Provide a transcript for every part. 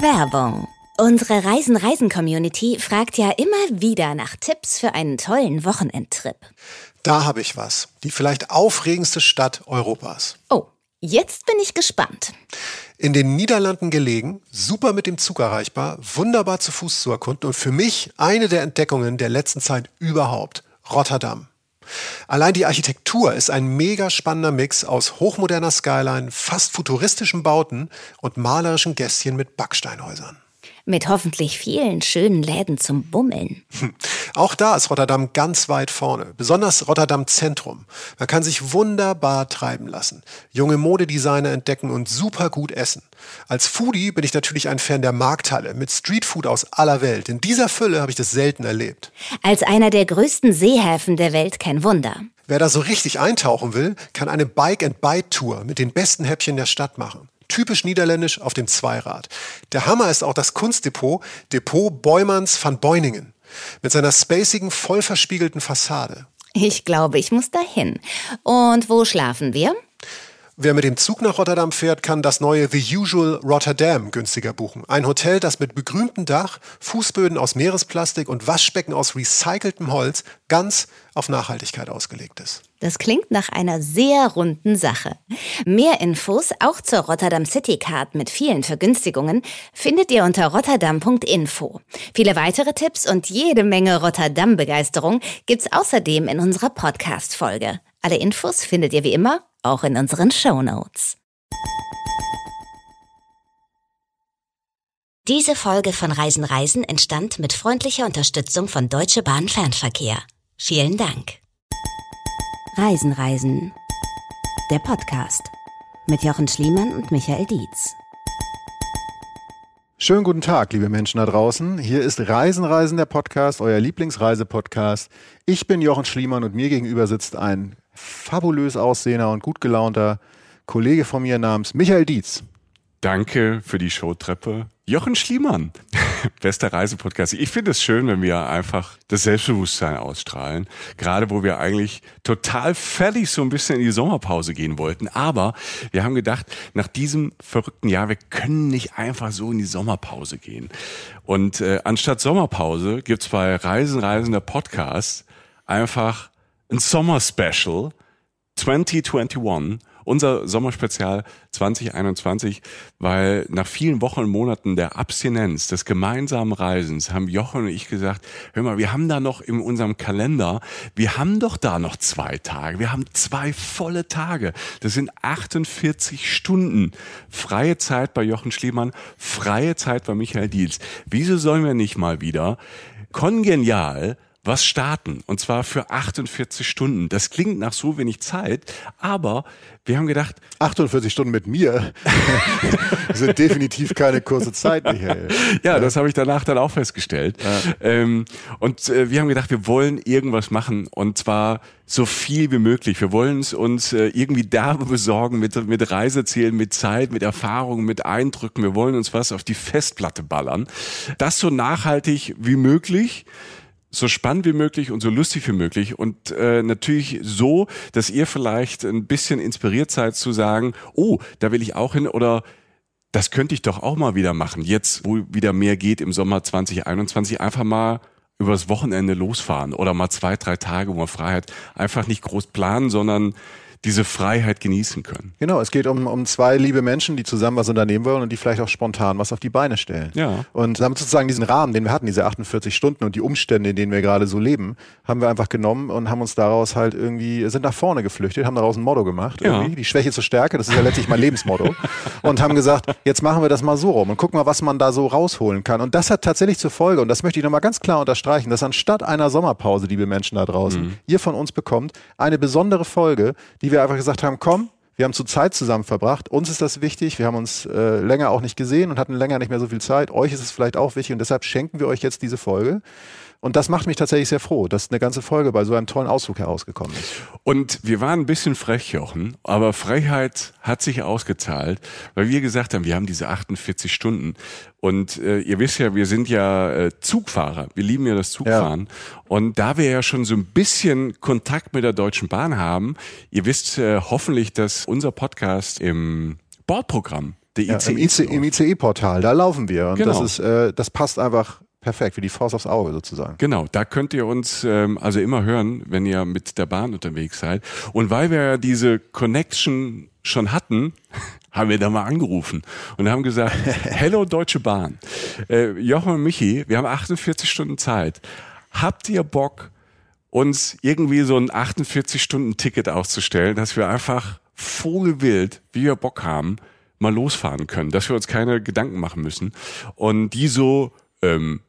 Werbung. Unsere Reisen-Reisen-Community fragt ja immer wieder nach Tipps für einen tollen Wochenendtrip. Da habe ich was. Die vielleicht aufregendste Stadt Europas. Oh, jetzt bin ich gespannt. In den Niederlanden gelegen, super mit dem Zug erreichbar, wunderbar zu Fuß zu erkunden und für mich eine der Entdeckungen der letzten Zeit überhaupt. Rotterdam. Allein die Architektur ist ein mega spannender Mix aus hochmoderner Skyline, fast futuristischen Bauten und malerischen Gästchen mit Backsteinhäusern. Mit hoffentlich vielen schönen Läden zum Bummeln. Auch da ist Rotterdam ganz weit vorne, besonders Rotterdam Zentrum. Man kann sich wunderbar treiben lassen, junge Modedesigner entdecken und super gut essen. Als Foodie bin ich natürlich ein Fan der Markthalle mit Streetfood aus aller Welt. In dieser Fülle habe ich das selten erlebt. Als einer der größten Seehäfen der Welt kein Wunder. Wer da so richtig eintauchen will, kann eine Bike-and-Bite-Tour mit den besten Häppchen der Stadt machen typisch niederländisch auf dem Zweirad. Der Hammer ist auch das Kunstdepot, Depot Beumanns van Beuningen, mit seiner spacigen, voll verspiegelten Fassade. Ich glaube, ich muss dahin. Und wo schlafen wir? Wer mit dem Zug nach Rotterdam fährt, kann das neue The Usual Rotterdam günstiger buchen. Ein Hotel, das mit begrüntem Dach, Fußböden aus Meeresplastik und Waschbecken aus recyceltem Holz ganz auf Nachhaltigkeit ausgelegt ist. Das klingt nach einer sehr runden Sache. Mehr Infos auch zur Rotterdam City Card mit vielen Vergünstigungen findet ihr unter rotterdam.info. Viele weitere Tipps und jede Menge Rotterdam-Begeisterung gibt's außerdem in unserer Podcast-Folge. Alle Infos findet ihr wie immer auch in unseren Show Notes. Diese Folge von Reisen Reisen entstand mit freundlicher Unterstützung von Deutsche Bahn Fernverkehr. Vielen Dank. Reisen Reisen. Der Podcast mit Jochen Schliemann und Michael Dietz. Schönen guten Tag, liebe Menschen da draußen. Hier ist Reisen Reisen der Podcast, euer Lieblingsreisepodcast. Ich bin Jochen Schliemann und mir gegenüber sitzt ein fabulös aussehender und gut gelaunter Kollege von mir namens Michael Dietz. Danke für die Showtreppe. Jochen Schliemann, bester Reisepodcast. Ich finde es schön, wenn wir einfach das Selbstbewusstsein ausstrahlen. Gerade wo wir eigentlich total fertig so ein bisschen in die Sommerpause gehen wollten. Aber wir haben gedacht, nach diesem verrückten Jahr, wir können nicht einfach so in die Sommerpause gehen. Und äh, anstatt Sommerpause gibt's bei Reisen, Reisender Podcast einfach ein Sommer-Special 2021, unser Sommerspezial 2021, weil nach vielen Wochen und Monaten der Abstinenz, des gemeinsamen Reisens, haben Jochen und ich gesagt, hör mal, wir haben da noch in unserem Kalender, wir haben doch da noch zwei Tage, wir haben zwei volle Tage. Das sind 48 Stunden freie Zeit bei Jochen Schliemann, freie Zeit bei Michael Dietz. Wieso sollen wir nicht mal wieder kongenial was starten. Und zwar für 48 Stunden. Das klingt nach so wenig Zeit, aber wir haben gedacht. 48 Stunden mit mir sind definitiv keine kurze Zeit, Michael. Ja, das habe ich danach dann auch festgestellt. Ja. Ähm, und äh, wir haben gedacht, wir wollen irgendwas machen und zwar so viel wie möglich. Wir wollen es uns äh, irgendwie derbe besorgen mit, mit Reisezielen, mit Zeit, mit Erfahrungen, mit Eindrücken. Wir wollen uns was auf die Festplatte ballern. Das so nachhaltig wie möglich so spannend wie möglich und so lustig wie möglich und äh, natürlich so, dass ihr vielleicht ein bisschen inspiriert seid zu sagen, oh, da will ich auch hin oder das könnte ich doch auch mal wieder machen. Jetzt, wo wieder mehr geht im Sommer 2021, einfach mal übers Wochenende losfahren oder mal zwei, drei Tage, wo man Freiheit einfach nicht groß planen, sondern diese Freiheit genießen können. Genau, es geht um, um zwei liebe Menschen, die zusammen was unternehmen wollen und die vielleicht auch spontan was auf die Beine stellen. Ja. Und damit sozusagen diesen Rahmen, den wir hatten, diese 48 Stunden und die Umstände, in denen wir gerade so leben, haben wir einfach genommen und haben uns daraus halt irgendwie, sind nach vorne geflüchtet, haben daraus ein Motto gemacht. Ja. Irgendwie. Die Schwäche zur Stärke, das ist ja letztlich mein Lebensmotto. und haben gesagt, jetzt machen wir das mal so rum und gucken mal, was man da so rausholen kann. Und das hat tatsächlich zur Folge, und das möchte ich nochmal ganz klar unterstreichen, dass anstatt einer Sommerpause, liebe Menschen da draußen, mhm. ihr von uns bekommt, eine besondere Folge, die die wir einfach gesagt haben, komm, wir haben zu Zeit zusammen verbracht. Uns ist das wichtig. Wir haben uns äh, länger auch nicht gesehen und hatten länger nicht mehr so viel Zeit. Euch ist es vielleicht auch wichtig und deshalb schenken wir euch jetzt diese Folge. Und das macht mich tatsächlich sehr froh, dass eine ganze Folge bei so einem tollen Ausflug herausgekommen ist. Und wir waren ein bisschen frech, Jochen, aber Frechheit hat sich ausgezahlt, weil wir gesagt haben, wir haben diese 48 Stunden. Und äh, ihr wisst ja, wir sind ja äh, Zugfahrer. Wir lieben ja das Zugfahren. Ja. Und da wir ja schon so ein bisschen Kontakt mit der Deutschen Bahn haben, ihr wisst äh, hoffentlich, dass unser Podcast im Bordprogramm Ja, Im ICE-Portal, da laufen wir. Und Genau. das ist, äh, das passt einfach perfekt, wie die Faust aufs Auge sozusagen. Genau, da könnt ihr uns ähm, also immer hören, wenn ihr mit der Bahn unterwegs seid. Und weil wir ja diese Connection schon hatten, haben wir da mal angerufen und haben gesagt, hello Deutsche Bahn, äh, Jochen und Michi, wir haben 48 Stunden Zeit. Habt ihr Bock, uns irgendwie so ein 48-Stunden-Ticket auszustellen, dass wir einfach vogelwild, wie wir Bock haben, mal losfahren können, dass wir uns keine Gedanken machen müssen. Und die so, ähm,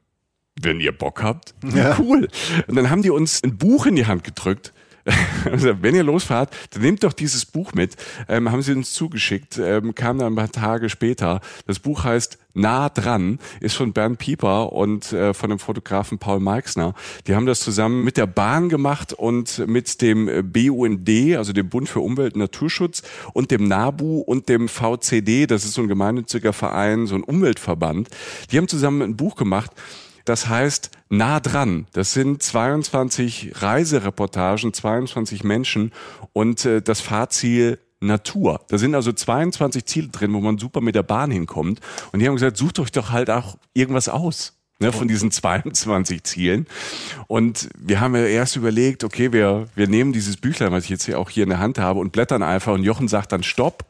wenn ihr Bock habt, cool. Und dann haben die uns ein Buch in die Hand gedrückt. Also, wenn ihr losfahrt, dann nehmt doch dieses Buch mit. Ähm, haben sie uns zugeschickt, ähm, kam dann ein paar Tage später. Das Buch heißt Nah dran, ist von Bernd Pieper und äh, von dem Fotografen Paul Meixner. Die haben das zusammen mit der Bahn gemacht und mit dem äh, BUND, also dem Bund für Umwelt und Naturschutz und dem NABU und dem VCD, das ist so ein gemeinnütziger Verein, so ein Umweltverband. Die haben zusammen ein Buch gemacht. Das heißt nah dran. Das sind 22 Reisereportagen, 22 Menschen und äh, das Fahrziel Natur. Da sind also 22 Ziele drin, wo man super mit der Bahn hinkommt. Und die haben gesagt, sucht euch doch halt auch irgendwas aus. Ne, von diesen 22 Zielen. Und wir haben ja erst überlegt, okay, wir, wir nehmen dieses Büchlein, was ich jetzt hier auch hier in der Hand habe, und blättern einfach. Und Jochen sagt dann Stopp.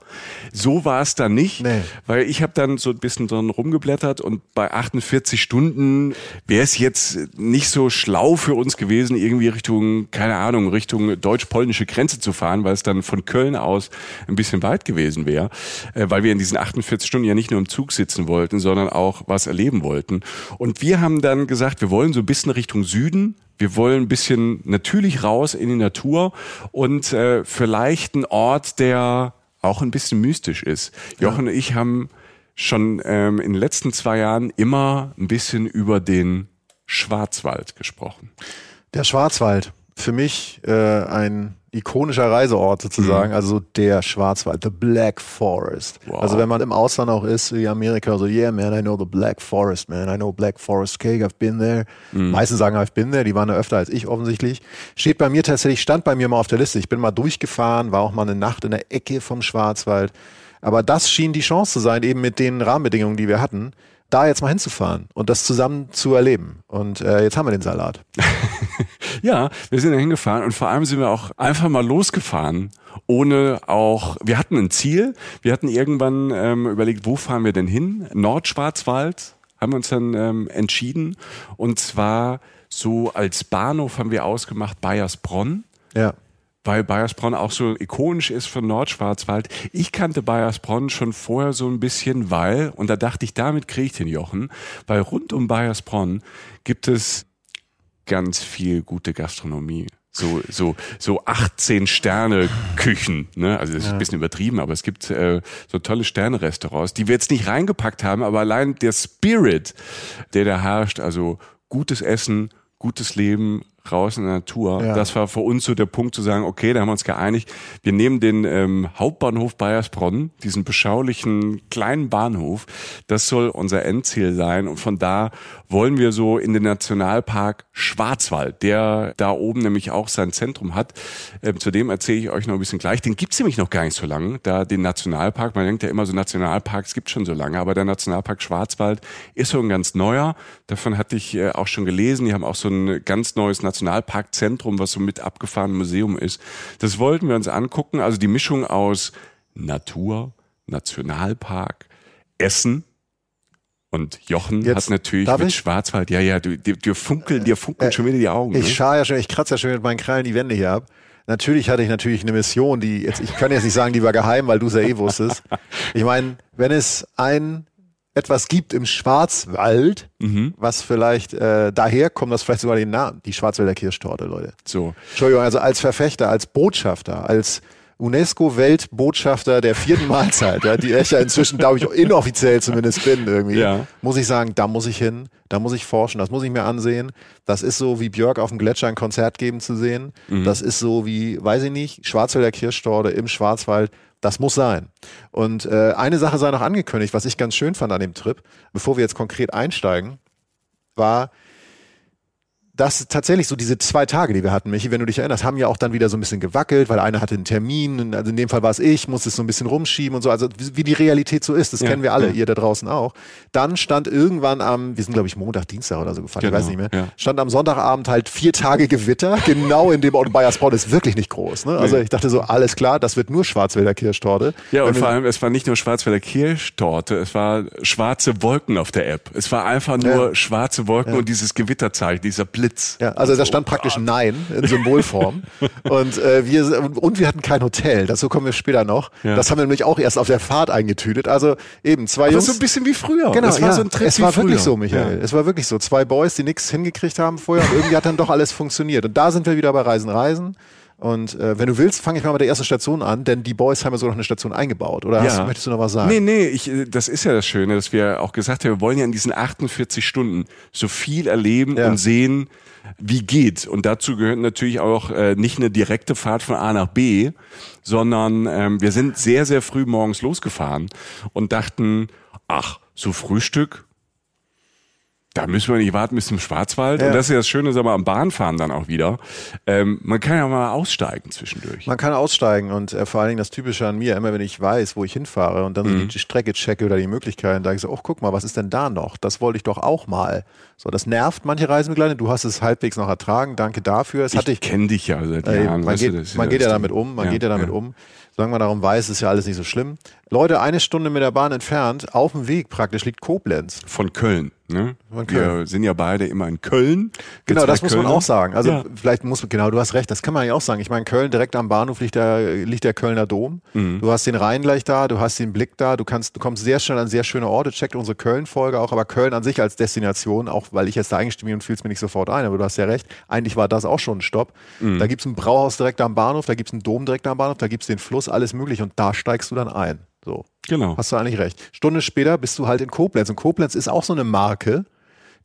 So war es dann nicht, Nee. weil ich habe dann so ein bisschen drin rumgeblättert und bei 48 Stunden wäre es jetzt nicht so schlau für uns gewesen, irgendwie Richtung, keine Ahnung, Richtung deutsch-polnische Grenze zu fahren, weil es dann von Köln aus ein bisschen weit gewesen wäre, äh, weil wir in diesen 48 Stunden ja nicht nur im Zug sitzen wollten, sondern auch was erleben wollten. Und wir haben dann gesagt, wir wollen so ein bisschen Richtung Süden, wir wollen ein bisschen natürlich raus in die Natur und äh, vielleicht ein Ort, der auch ein bisschen mystisch ist. Jochen und ich haben schon ähm, in den letzten zwei Jahren immer ein bisschen über den Schwarzwald gesprochen. Der Schwarzwald, für mich äh, ein ikonischer Reiseort sozusagen, also der Schwarzwald, the Black Forest. Wow. Also wenn man im Ausland auch ist, wie Amerika, so yeah man, I know the Black Forest, man, I know Black Forest Cake, I've been there. Meisten sagen, I've been there, die waren da öfter als ich offensichtlich. Steht bei mir tatsächlich, stand bei mir mal auf der Liste. Ich bin mal durchgefahren, war auch mal eine Nacht in der Ecke vom Schwarzwald. Aber das schien die Chance zu sein, eben mit den Rahmenbedingungen, die wir hatten, da jetzt mal hinzufahren und das zusammen zu erleben. Und äh, jetzt haben wir den Salat. Ja, wir sind da hingefahren und vor allem sind wir auch einfach mal losgefahren, ohne auch, wir hatten ein Ziel, wir hatten irgendwann ähm, überlegt, wo fahren wir denn hin? Nordschwarzwald haben wir uns dann ähm, entschieden und zwar so als Bahnhof haben wir ausgemacht Bayersbronn. Ja. Weil Bayersbronn auch so ikonisch ist für Nordschwarzwald. Ich kannte Bayersbronn schon vorher so ein bisschen, weil, und da dachte ich, damit kriege ich den Jochen, weil rund um Bayersbronn gibt es ganz viel gute Gastronomie. So, so, so 18 Sterne Küchen, ne? Also das ist ein bisschen übertrieben, aber es gibt äh, so tolle Sterne-Restaurants, die wir jetzt nicht reingepackt haben, aber allein der Spirit, der da herrscht, also gutes Essen, gutes Leben, raus in der Natur, Ja. das war für uns so der Punkt zu sagen, okay, da haben wir uns geeinigt, wir nehmen den ähm, Hauptbahnhof Bayersbronn, diesen beschaulichen kleinen Bahnhof, das soll unser Endziel sein und von da wollen wir so in den Nationalpark Schwarzwald, der da oben nämlich auch sein Zentrum hat. Ähm, zu dem erzähle ich euch noch ein bisschen gleich. Den gibt's nämlich noch gar nicht so lange, da den Nationalpark, man denkt ja immer so Nationalparks gibt schon so lange, aber der Nationalpark Schwarzwald ist so ein ganz neuer. Davon hatte ich äh, auch schon gelesen. Die haben auch so ein ganz neues Nationalparkzentrum, was so mit abgefahrenem Museum ist. Das wollten wir uns angucken. Also die Mischung aus Natur, Nationalpark, Essen. Und Jochen Jetzt hat natürlich mit ich? Schwarzwald, ja, ja, du, dir, dir funkeln, dir funkeln schon wieder die Augen. Ich ne? schaue ja schon, ich kratze ja schon mit meinen Krallen die Wände hier ab. Natürlich hatte ich natürlich eine Mission, die jetzt, ich kann jetzt nicht sagen, die war geheim, weil du es ja eh wusstest. Ich meine, wenn es ein etwas gibt im Schwarzwald, Mhm. was vielleicht äh, daher kommt, das vielleicht sogar den Namen, die Schwarzwälder Kirschtorte, Leute. So. Entschuldigung, also als Verfechter, als Botschafter, als UNESCO-Weltbotschafter der vierten Mahlzeit, ja, die ich ja inzwischen, glaube ich, inoffiziell zumindest bin irgendwie, Ja. muss ich sagen, da muss ich hin, da muss ich forschen, das muss ich mir ansehen. Das ist so wie Björk auf dem Gletscher ein Konzert geben zu sehen. Das ist so wie, weiß ich nicht, Schwarzwälder Kirschtorte im Schwarzwald. Das muss sein. Und äh, eine Sache sei noch angekündigt, was ich ganz schön fand an dem Trip, bevor wir jetzt konkret einsteigen, war, das tatsächlich so diese zwei Tage, die wir hatten, Michi, wenn du dich erinnerst, haben ja auch dann wieder so ein bisschen gewackelt, weil einer hatte einen Termin, also in dem Fall war es ich, musste es so ein bisschen rumschieben und so, also wie die Realität so ist, das ja, kennen wir alle, ja. ihr da draußen auch. Dann stand irgendwann am, wir sind glaube ich Montag, Dienstag oder so gefahren, genau, ich weiß nicht mehr, ja. stand am Sonntagabend halt vier Tage Gewitter, genau in dem Ort Bayersbronn ist wirklich nicht groß. Ne? Also nee. ich dachte so, alles klar, das wird nur Schwarzwälder Kirschtorte. Ja, und vor allem, es war nicht nur Schwarzwälder Kirschtorte, es war schwarze Wolken auf der App. Es war einfach nur schwarze Wolken und dieses Gewitterzeichen, dieser Blitz. Ja, also da stand praktisch Nein in Symbolform. und, äh, wir, und wir hatten kein Hotel. Dazu kommen wir später noch. Ja. Das haben wir nämlich auch erst auf der Fahrt eingetütet. Also eben zwei Aber Jungs. so ein bisschen wie früher. Genau, es war ja, so ein Trip Es war früher. wirklich so, Michael. Ja. Es war wirklich so. Zwei Boys, die nichts hingekriegt haben vorher und irgendwie hat dann doch alles funktioniert. Und da sind wir wieder bei Reisen, Reisen. Und äh, wenn du willst, fange ich mal mit der ersten Station an, denn die Boys haben ja sogar noch eine Station eingebaut. Oder ja. hast, möchtest du noch was sagen? Nee, nee, ich, äh, das ist ja das Schöne, dass wir auch gesagt haben, wir wollen ja in diesen 48 Stunden so viel erleben ja. und sehen, wie geht. Und dazu gehört natürlich auch äh, nicht eine direkte Fahrt von A nach B, sondern ähm, wir sind sehr, sehr früh morgens losgefahren und dachten, ach, so Frühstück, da müssen wir nicht warten bis zum Schwarzwald. Ja. Und das ist ja das Schöne, sagen wir, am Bahnfahren dann auch wieder. Ähm, man kann ja mal aussteigen zwischendurch. Man kann aussteigen und äh, vor allen Dingen das Typische an mir, immer wenn ich weiß, wo ich hinfahre und dann mhm. so die Strecke checke oder die Möglichkeiten, da ich so, oh, guck mal, was ist denn da noch? Das wollte ich doch auch mal. So, das nervt manche Reisebegleiter. Du hast es halbwegs noch ertragen. Danke dafür. Es ich ich kenne dich ja seit Jahren. man geht, du, man geht ja damit um. Man ja, geht ja damit ja. um. Solange man darum weiß, ist ja alles nicht so schlimm. Leute, eine Stunde mit der Bahn entfernt, auf dem Weg praktisch liegt Koblenz. Von Köln. Ne? Wir sind ja beide immer in Köln. Genau, das muss Kölner. man auch sagen. Also ja. vielleicht muss genau, du hast recht, das kann man ja auch sagen. Ich meine, Köln direkt am Bahnhof liegt der, liegt der Kölner Dom. Mhm. Du hast den Rhein gleich da, du hast den Blick da, du kannst, du kommst sehr schnell an sehr schöne Orte. Checkt unsere Köln-Folge auch, aber Köln an sich als Destination, auch weil ich jetzt da eingestiegen bin und fiel es mir nicht sofort ein, aber du hast ja recht. Eigentlich war das auch schon ein Stopp. Mhm. Da gibt's ein Brauhaus direkt am Bahnhof, da gibt's einen Dom direkt am Bahnhof, da gibt's den Fluss, alles möglich und da steigst du dann ein. So. Genau. Hast du eigentlich recht. Stunde später bist du halt in Koblenz und Koblenz ist auch so eine Marke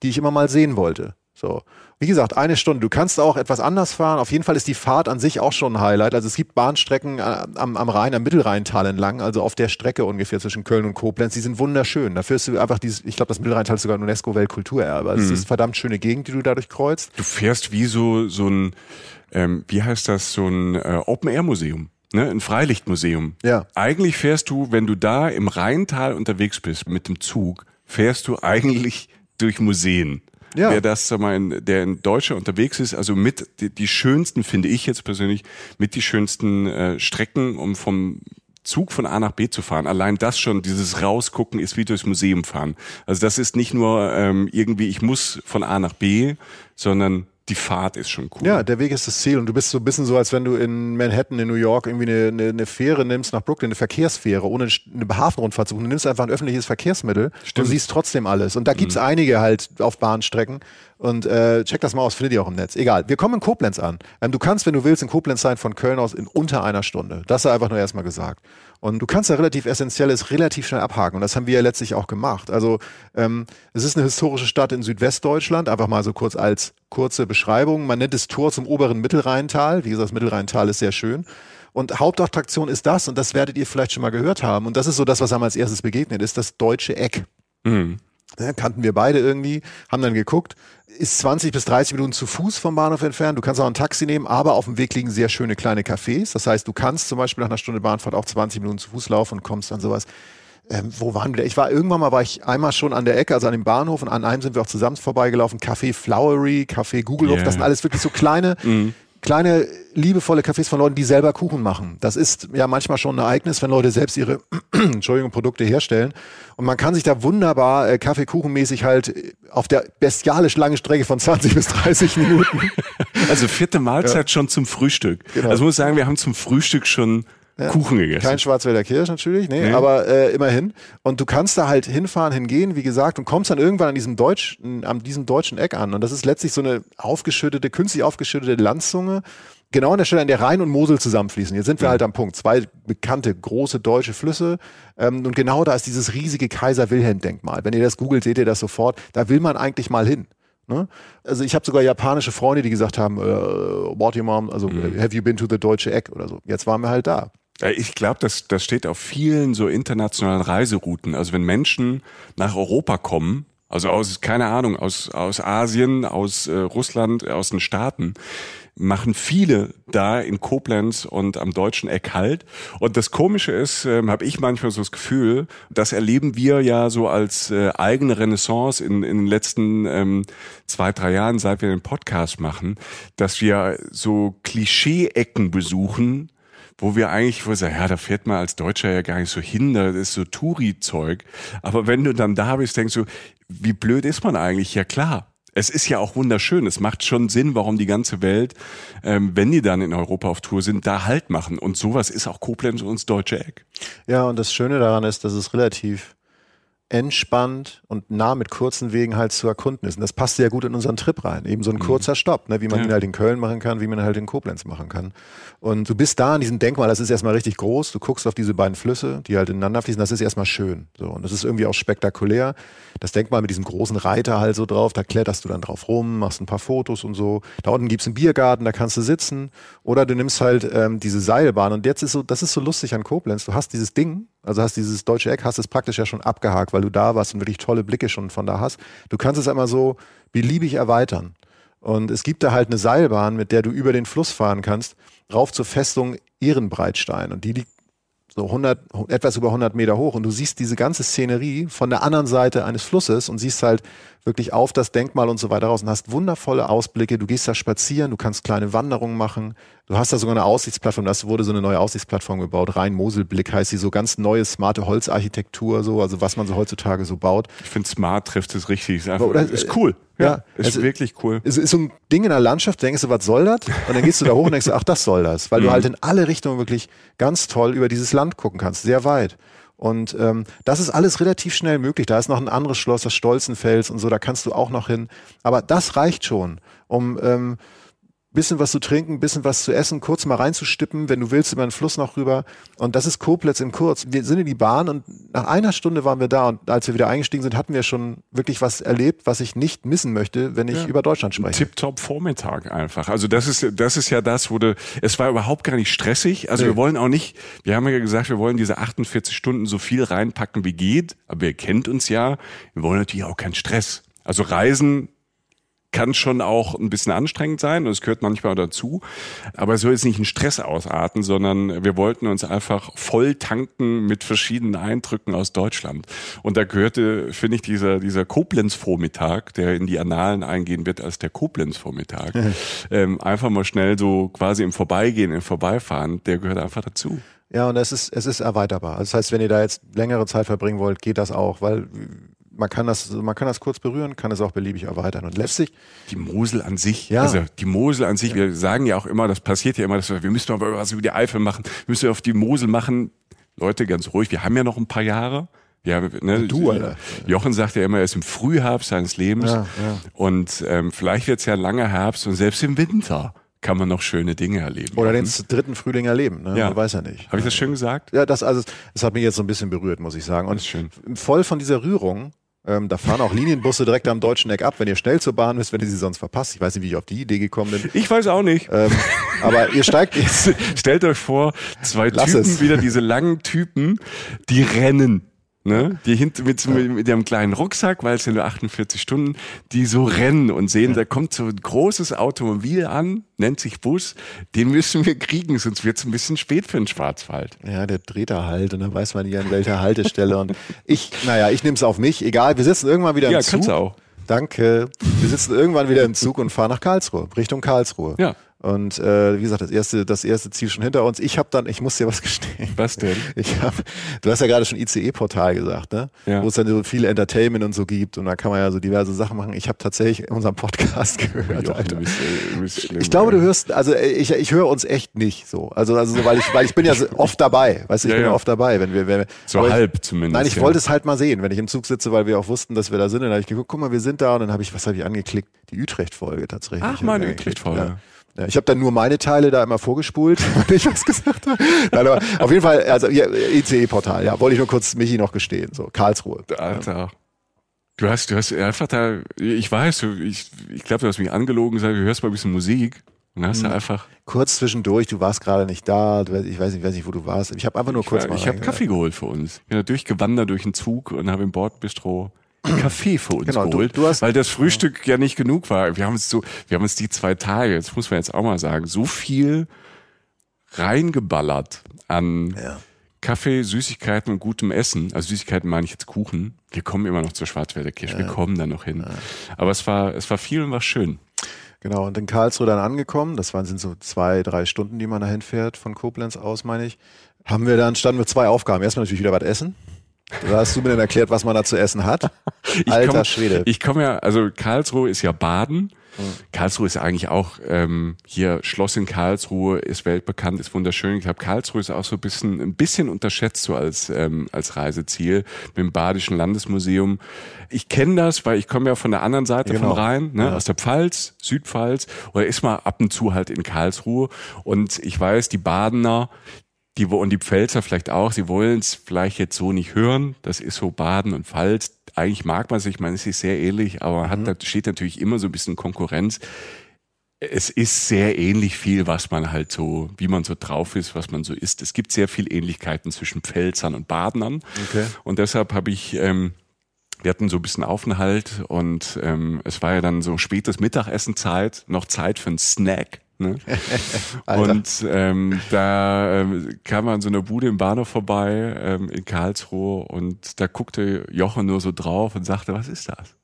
die ich immer mal sehen wollte. So. Wie gesagt, eine Stunde. Du kannst auch etwas anders fahren. Auf jeden Fall ist die Fahrt an sich auch schon ein Highlight. Also es gibt Bahnstrecken äh, am, am Rhein, am Mittelrheintal entlang, also auf der Strecke ungefähr zwischen Köln und Koblenz. Die sind wunderschön. Dafür ist du einfach dieses, ich glaube, das Mittelrheintal ist sogar ein UNESCO-Weltkulturerbe. Also mhm. es ist eine verdammt schöne Gegend, die du dadurch kreuzt. Du fährst wie so, so ein, ähm, wie heißt das, so ein äh, Open-Air-Museum. Ne, ein Freilichtmuseum. Ja. Eigentlich fährst du, wenn du da im Rheintal unterwegs bist mit dem Zug, fährst du eigentlich durch Museen. Ja. Wer das, sag mal, in, der in Deutschland unterwegs ist, also mit die, die schönsten, finde ich jetzt persönlich, mit die schönsten äh, Strecken, um vom Zug von A nach B zu fahren. Allein das schon, dieses Rausgucken ist wie durchs Museum fahren. Also das ist nicht nur ähm, irgendwie, ich muss von A nach B, sondern die Fahrt ist schon cool. Ja, der Weg ist das Ziel und du bist so ein bisschen so, als wenn du in Manhattan, in New York irgendwie eine, eine, eine Fähre nimmst nach Brooklyn, eine Verkehrsfähre, ohne eine Hafenrundfahrt zu suchen. Du nimmst einfach ein öffentliches Verkehrsmittel Stimmt. und siehst trotzdem alles. Und da gibt's mhm. einige halt auf Bahnstrecken und äh, check das mal aus, findet ihr auch im Netz. Egal, wir kommen in Koblenz an. Ähm, du kannst, wenn du willst, in Koblenz sein von Köln aus in unter einer Stunde. Das sei einfach nur erstmal gesagt. Und du kannst da relativ Essentielles relativ schnell abhaken. Und das haben wir ja letztlich auch gemacht. Also ähm, es ist eine historische Stadt in Südwestdeutschland, einfach mal so kurz als kurze Beschreibung. Man nennt es Tor zum oberen Mittelrheintal. Wie gesagt, das Mittelrheintal ist sehr schön. Und Hauptattraktion ist das, und das werdet ihr vielleicht schon mal gehört haben. Und das ist so das, was einem als erstes begegnet, ist das deutsche Eck. Mhm. Ja, kannten wir beide irgendwie, haben dann geguckt, ist 20 bis 30 Minuten zu Fuß vom Bahnhof entfernt. Du kannst auch ein Taxi nehmen, aber auf dem Weg liegen sehr schöne kleine Cafés. Das heißt, du kannst zum Beispiel nach einer Stunde Bahnfahrt auch 20 Minuten zu Fuß laufen und kommst dann sowas. Ähm, wo waren wir? Ich war irgendwann mal, war ich einmal schon an der Ecke, also an dem Bahnhof und an einem sind wir auch zusammen vorbeigelaufen. Café Flowery, Café Googlehof, yeah. das sind alles wirklich so kleine, mm kleine liebevolle Cafés von Leuten, die selber Kuchen machen. Das ist ja manchmal schon ein Ereignis, wenn Leute selbst ihre Entschuldigung, Produkte herstellen. Und man kann sich da wunderbar äh, Kaffeekuchenmäßig halt auf der bestialisch langen Strecke von 20 bis 30 Minuten. Also vierte Mahlzeit ja. schon zum Frühstück. Genau. Also muss sagen, wir haben zum Frühstück schon ja. Kuchen gegessen. Kein Schwarzwälder Kirsch natürlich, nee, nee. aber äh, immerhin. Und du kannst da halt hinfahren, hingehen, wie gesagt, und kommst dann irgendwann an diesem, Deutsch, an diesem deutschen Eck an. Und das ist letztlich so eine aufgeschüttete, künstlich aufgeschüttete Landzunge, genau an der Stelle, an der Rhein und Mosel zusammenfließen. Jetzt sind wir ja. halt am Punkt. Zwei bekannte, große deutsche Flüsse. Ähm, und genau da ist dieses riesige Kaiser-Wilhelm-Denkmal. Wenn ihr das googelt, seht ihr das sofort. Da will man eigentlich mal hin. Ne? Also ich habe sogar japanische Freunde, die gesagt haben, äh, what your mom, also mhm. have you been to the Deutsche Eck oder so. Jetzt waren wir halt da. Ich glaube, das, das steht auf vielen so internationalen Reiserouten. Also wenn Menschen nach Europa kommen, Also aus, keine Ahnung, aus, aus Asien, aus äh, Russland, aus den Staaten machen viele da in Koblenz und am deutschen Eck halt. Und das Komische ist, ähm, habe ich manchmal so das Gefühl, das erleben wir ja so als äh, eigene Renaissance in, in den letzten ähm, zwei, drei Jahren, seit wir den Podcast machen, dass wir so Klischee-Ecken besuchen, wo wir eigentlich, wo wir sagen, ja, da fährt man als Deutscher ja gar nicht so hin, das ist so Touri-Zeug. Aber wenn du dann da bist, denkst du, wie blöd ist man eigentlich? Ja klar, es ist ja auch wunderschön. Es macht schon Sinn, warum die ganze Welt, ähm, wenn die dann in Europa auf Tour sind, da Halt machen. Und sowas ist auch Koblenz und das deutsche Eck. Ja, und das Schöne daran ist, dass es relativ entspannt und nah mit kurzen Wegen halt zu erkunden ist. Und das passt ja gut in unseren Trip rein. Eben so ein mhm. kurzer Stopp, ne? wie man ja. ihn halt in Köln machen kann, wie man ihn halt in Koblenz machen kann. Und du bist da an diesem Denkmal, das ist erstmal richtig groß. Du guckst auf diese beiden Flüsse, die halt ineinander fließen. Das ist erstmal schön. So. Und das ist irgendwie auch spektakulär. Das Denkmal mit diesem großen Reiter halt so drauf, da kletterst du dann drauf rum, machst ein paar Fotos und so. Da unten gibt's einen Biergarten, da kannst du sitzen. Oder du nimmst halt ähm, diese Seilbahn. Und jetzt ist so, das ist so lustig an Koblenz. Du hast dieses Ding, also hast dieses deutsche Eck, hast es praktisch ja schon abgehakt, weil du da warst und wirklich tolle Blicke schon von da hast. Du kannst es einmal so beliebig erweitern. Und es gibt da halt eine Seilbahn, mit der du über den Fluss fahren kannst, rauf zur Festung Ehrenbreitstein. Und die liegt so 100, etwas über 100 Meter hoch. Und du siehst diese ganze Szenerie von der anderen Seite eines Flusses und siehst halt wirklich auf das Denkmal und so weiter raus und hast wundervolle Ausblicke. Du gehst da spazieren, du kannst kleine Wanderungen machen. Du hast da sogar eine Aussichtsplattform, das wurde so eine neue Aussichtsplattform gebaut. Rhein-Mosel-Blick heißt sie, so ganz neue, smarte Holzarchitektur, so, also was man so heutzutage so baut. Ich finde, smart trifft es richtig. Ist, einfach, Oder, ist cool. Ja, ja ist also, wirklich cool. Es ist so ein Ding in der Landschaft, denkst du, was soll das? Und dann gehst du da hoch und denkst, ach, das soll das. Weil mhm. du halt in alle Richtungen wirklich ganz toll über dieses Land gucken kannst, sehr weit. Und ähm, das ist alles relativ schnell möglich. Da ist noch ein anderes Schloss, das Stolzenfels und so, da kannst du auch noch hin. Aber das reicht schon, um ähm, bisschen was zu trinken, bisschen was zu essen, kurz mal reinzustippen, wenn du willst, über den Fluss noch rüber. Und das ist Koblenz in kurz. Wir sind in die Bahn und nach einer Stunde waren wir da und als wir wieder eingestiegen sind, hatten wir schon wirklich was erlebt, was ich nicht missen möchte, wenn ich ja. über Deutschland spreche. Tipptopp Vormittag einfach. Also das ist, das ist ja das, wo du, es war überhaupt gar nicht stressig. Also nee. wir wollen auch nicht, wir haben ja gesagt, wir wollen diese 48 Stunden so viel reinpacken wie geht, aber ihr kennt uns ja. Wir wollen natürlich auch keinen Stress. Also Reisen kann schon auch ein bisschen anstrengend sein und es gehört manchmal dazu. Aber es soll jetzt nicht in Stress ausarten, sondern wir wollten uns einfach voll tanken mit verschiedenen Eindrücken aus Deutschland. Und da gehörte, finde ich, dieser, dieser Koblenz-Vormittag, der in die Annalen eingehen wird als der Koblenz-Vormittag, ähm, einfach mal schnell so quasi im Vorbeigehen, im Vorbeifahren, der gehört einfach dazu. Ja, und es ist, es ist erweiterbar. Also das heißt, wenn ihr da jetzt längere Zeit verbringen wollt, geht das auch, weil man kann das, man kann das kurz berühren, kann es auch beliebig erweitern. Und letztlich. Die Mosel an sich, ja. also die Mosel an sich, ja. wir sagen ja auch immer, das passiert ja immer, dass wir, wir müssen aber was über die Eifel machen, müssen wir auf die Mosel machen. Leute, ganz ruhig, wir haben ja noch ein paar Jahre. Ja, ne, du, Alter. Jochen sagt ja immer, er ist im Frühherbst seines Lebens. Ja, ja. Und ähm, vielleicht wird es ja ein langer Herbst und selbst im Winter kann man noch schöne Dinge erleben. Oder den dritten Frühling erleben, ne? Ja. Man weiß ja nicht. Habe ich das schön gesagt? Ja, das also das hat mich jetzt so ein bisschen berührt, muss ich sagen. Und voll von dieser Rührung ähm, da fahren auch Linienbusse direkt am deutschen Eck ab, wenn ihr schnell zur Bahn müsst, wenn ihr sie sonst verpasst. Ich weiß nicht, wie ich auf die Idee gekommen bin. Ich weiß auch nicht. Ähm, aber ihr steigt jetzt. Stellt euch vor, zwei Lass Typen, es. wieder diese langen Typen, die rennen ne? Die hinten mit, mit ihrem kleinen Rucksack, weil es sind nur 48 Stunden, die so rennen und sehen, ja. da kommt so ein großes Automobil an, nennt sich Bus, den müssen wir kriegen, sonst wird es ein bisschen spät für den Schwarzwald. Ja, der dreht da halt und dann weiß man nicht an welcher Haltestelle und ich, naja, ich nehme es auf mich, egal, wir sitzen irgendwann wieder im ja, Zug. Ja, kannst du auch. Danke. Wir sitzen irgendwann wieder im Zug und fahren nach Karlsruhe, Richtung Karlsruhe. Ja. Und äh, wie gesagt, das erste, das erste Ziel schon hinter uns. Ich habe dann, ich muss dir was gestehen. Was denn? Ich hab, du hast ja gerade schon ICE-Portal gesagt, ne? Ja. Wo es dann so viel Entertainment und so gibt und da kann man ja so diverse Sachen machen. Ich habe tatsächlich unseren Podcast gehört. Jo, Alter. Du bist, du bist schlimm, ich glaube, du hörst, also ich, ich höre uns echt nicht so. Also, also weil ich, weil ich bin ja oft dabei, weißt du, ich ja, bin ja oft dabei, wenn wir, wenn wir so halb ich, zumindest. Nein, ich ja. wollte es halt mal sehen, wenn ich im Zug sitze, weil wir auch wussten, dass wir da sind. Dann habe ich geguckt, guck mal, wir sind da und dann habe ich, was habe ich angeklickt? Die Utrecht-Folge tatsächlich. Ach, meine Utrecht-Folge. Ja. Ich habe dann nur meine Teile da immer vorgespult, wenn ich was gesagt habe. Nein, aber auf jeden Fall, also ja, ICE-Portal, ja, wollte ich nur kurz Michi noch gestehen, so Karlsruhe. Alter. Ja. Du hast, du hast einfach da, ich weiß, ich, ich glaube, du hast mich angelogen, gesagt, du hörst mal ein bisschen Musik. Und hast du hm. einfach. Kurz zwischendurch, du warst gerade nicht da, ich weiß nicht, ich weiß nicht, wo du warst. Ich habe einfach nur ich kurz war, mal. Ich habe Kaffee geholt für uns. Ich bin da durchgewandert durch den Zug und habe im Bordbistro Kaffee für uns Genau, du- geholt, du hast- weil das Frühstück ja nicht genug war. Wir haben uns so, wir haben uns die zwei Tage, jetzt muss man jetzt auch mal sagen, so viel reingeballert an Kaffee, Süßigkeiten und gutem Essen. Also Süßigkeiten meine ich jetzt Kuchen. Wir kommen immer noch zur Schwarzwälder Kirche. Wir kommen da noch hin. Aber es war, es war viel und war schön. Genau, und in Karlsruhe dann angekommen, das waren, sind so zwei, drei Stunden, die man dahin fährt, von Koblenz aus, meine ich, haben wir dann, standen wir zwei Aufgaben. Erstmal natürlich wieder was essen. Da hast du mir dann erklärt, was man da zu essen hat. Alter komm, Schwede. Ich komme ja, also Karlsruhe ist ja Baden. Karlsruhe ist eigentlich auch ähm, hier Schloss in Karlsruhe ist weltbekannt, ist wunderschön. Ich glaube, Karlsruhe ist auch so ein bisschen ein bisschen unterschätzt so als ähm, als Reiseziel mit dem Badischen Landesmuseum. Ich kenne das, weil ich komme ja von der anderen Seite Genau. vom Rhein, ne, Ja. aus der Pfalz, Südpfalz oder ist mal ab und zu halt in Karlsruhe und ich weiß, die Badener die und die Pfälzer vielleicht auch, sie wollen es vielleicht jetzt so nicht hören. Das ist so Baden und Pfalz. Eigentlich mag man sich, man ist sich sehr ähnlich, aber hat, da steht natürlich immer so ein bisschen Konkurrenz. Es ist sehr ähnlich viel, was man halt so, wie man so drauf ist, was man so ist. Es gibt sehr viel Ähnlichkeiten zwischen Pfälzern und Badenern. Okay. Und deshalb habe ich, ähm, wir hatten so ein bisschen Aufenthalt und ähm, es war ja dann so spätes Mittagessenzeit, noch Zeit für einen Snack. Ne? Und ähm, da ähm, kam man an so einer Bude im Bahnhof vorbei ähm, in Karlsruhe und da guckte Jochen nur so drauf und sagte, was ist das?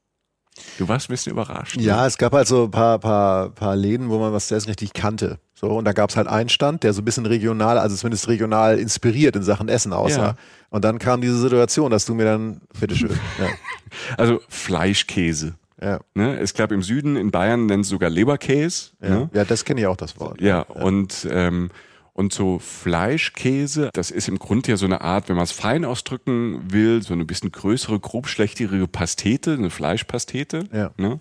Du warst ein bisschen überrascht. ne? Ja, es gab halt so ein paar, paar, paar Läden, wo man was zu essen richtig kannte. So, und da gab es halt einen Stand, der so ein bisschen regional, also zumindest regional inspiriert in Sachen Essen aussah. Ja. Und dann kam diese Situation, dass du mir dann, bitteschön. ja, Also Fleischkäse. Ja, Ne? Es gab im Süden, in Bayern nennt es sogar Leberkäse. ja. Ne? ja, das kenne ich auch, das Wort. Ja, und ähm, und so Fleischkäse, das ist im Grunde ja so eine Art, wenn man es fein ausdrücken will, so eine bisschen größere, grobschlächtige Pastete, eine Fleischpastete, Ja. ne?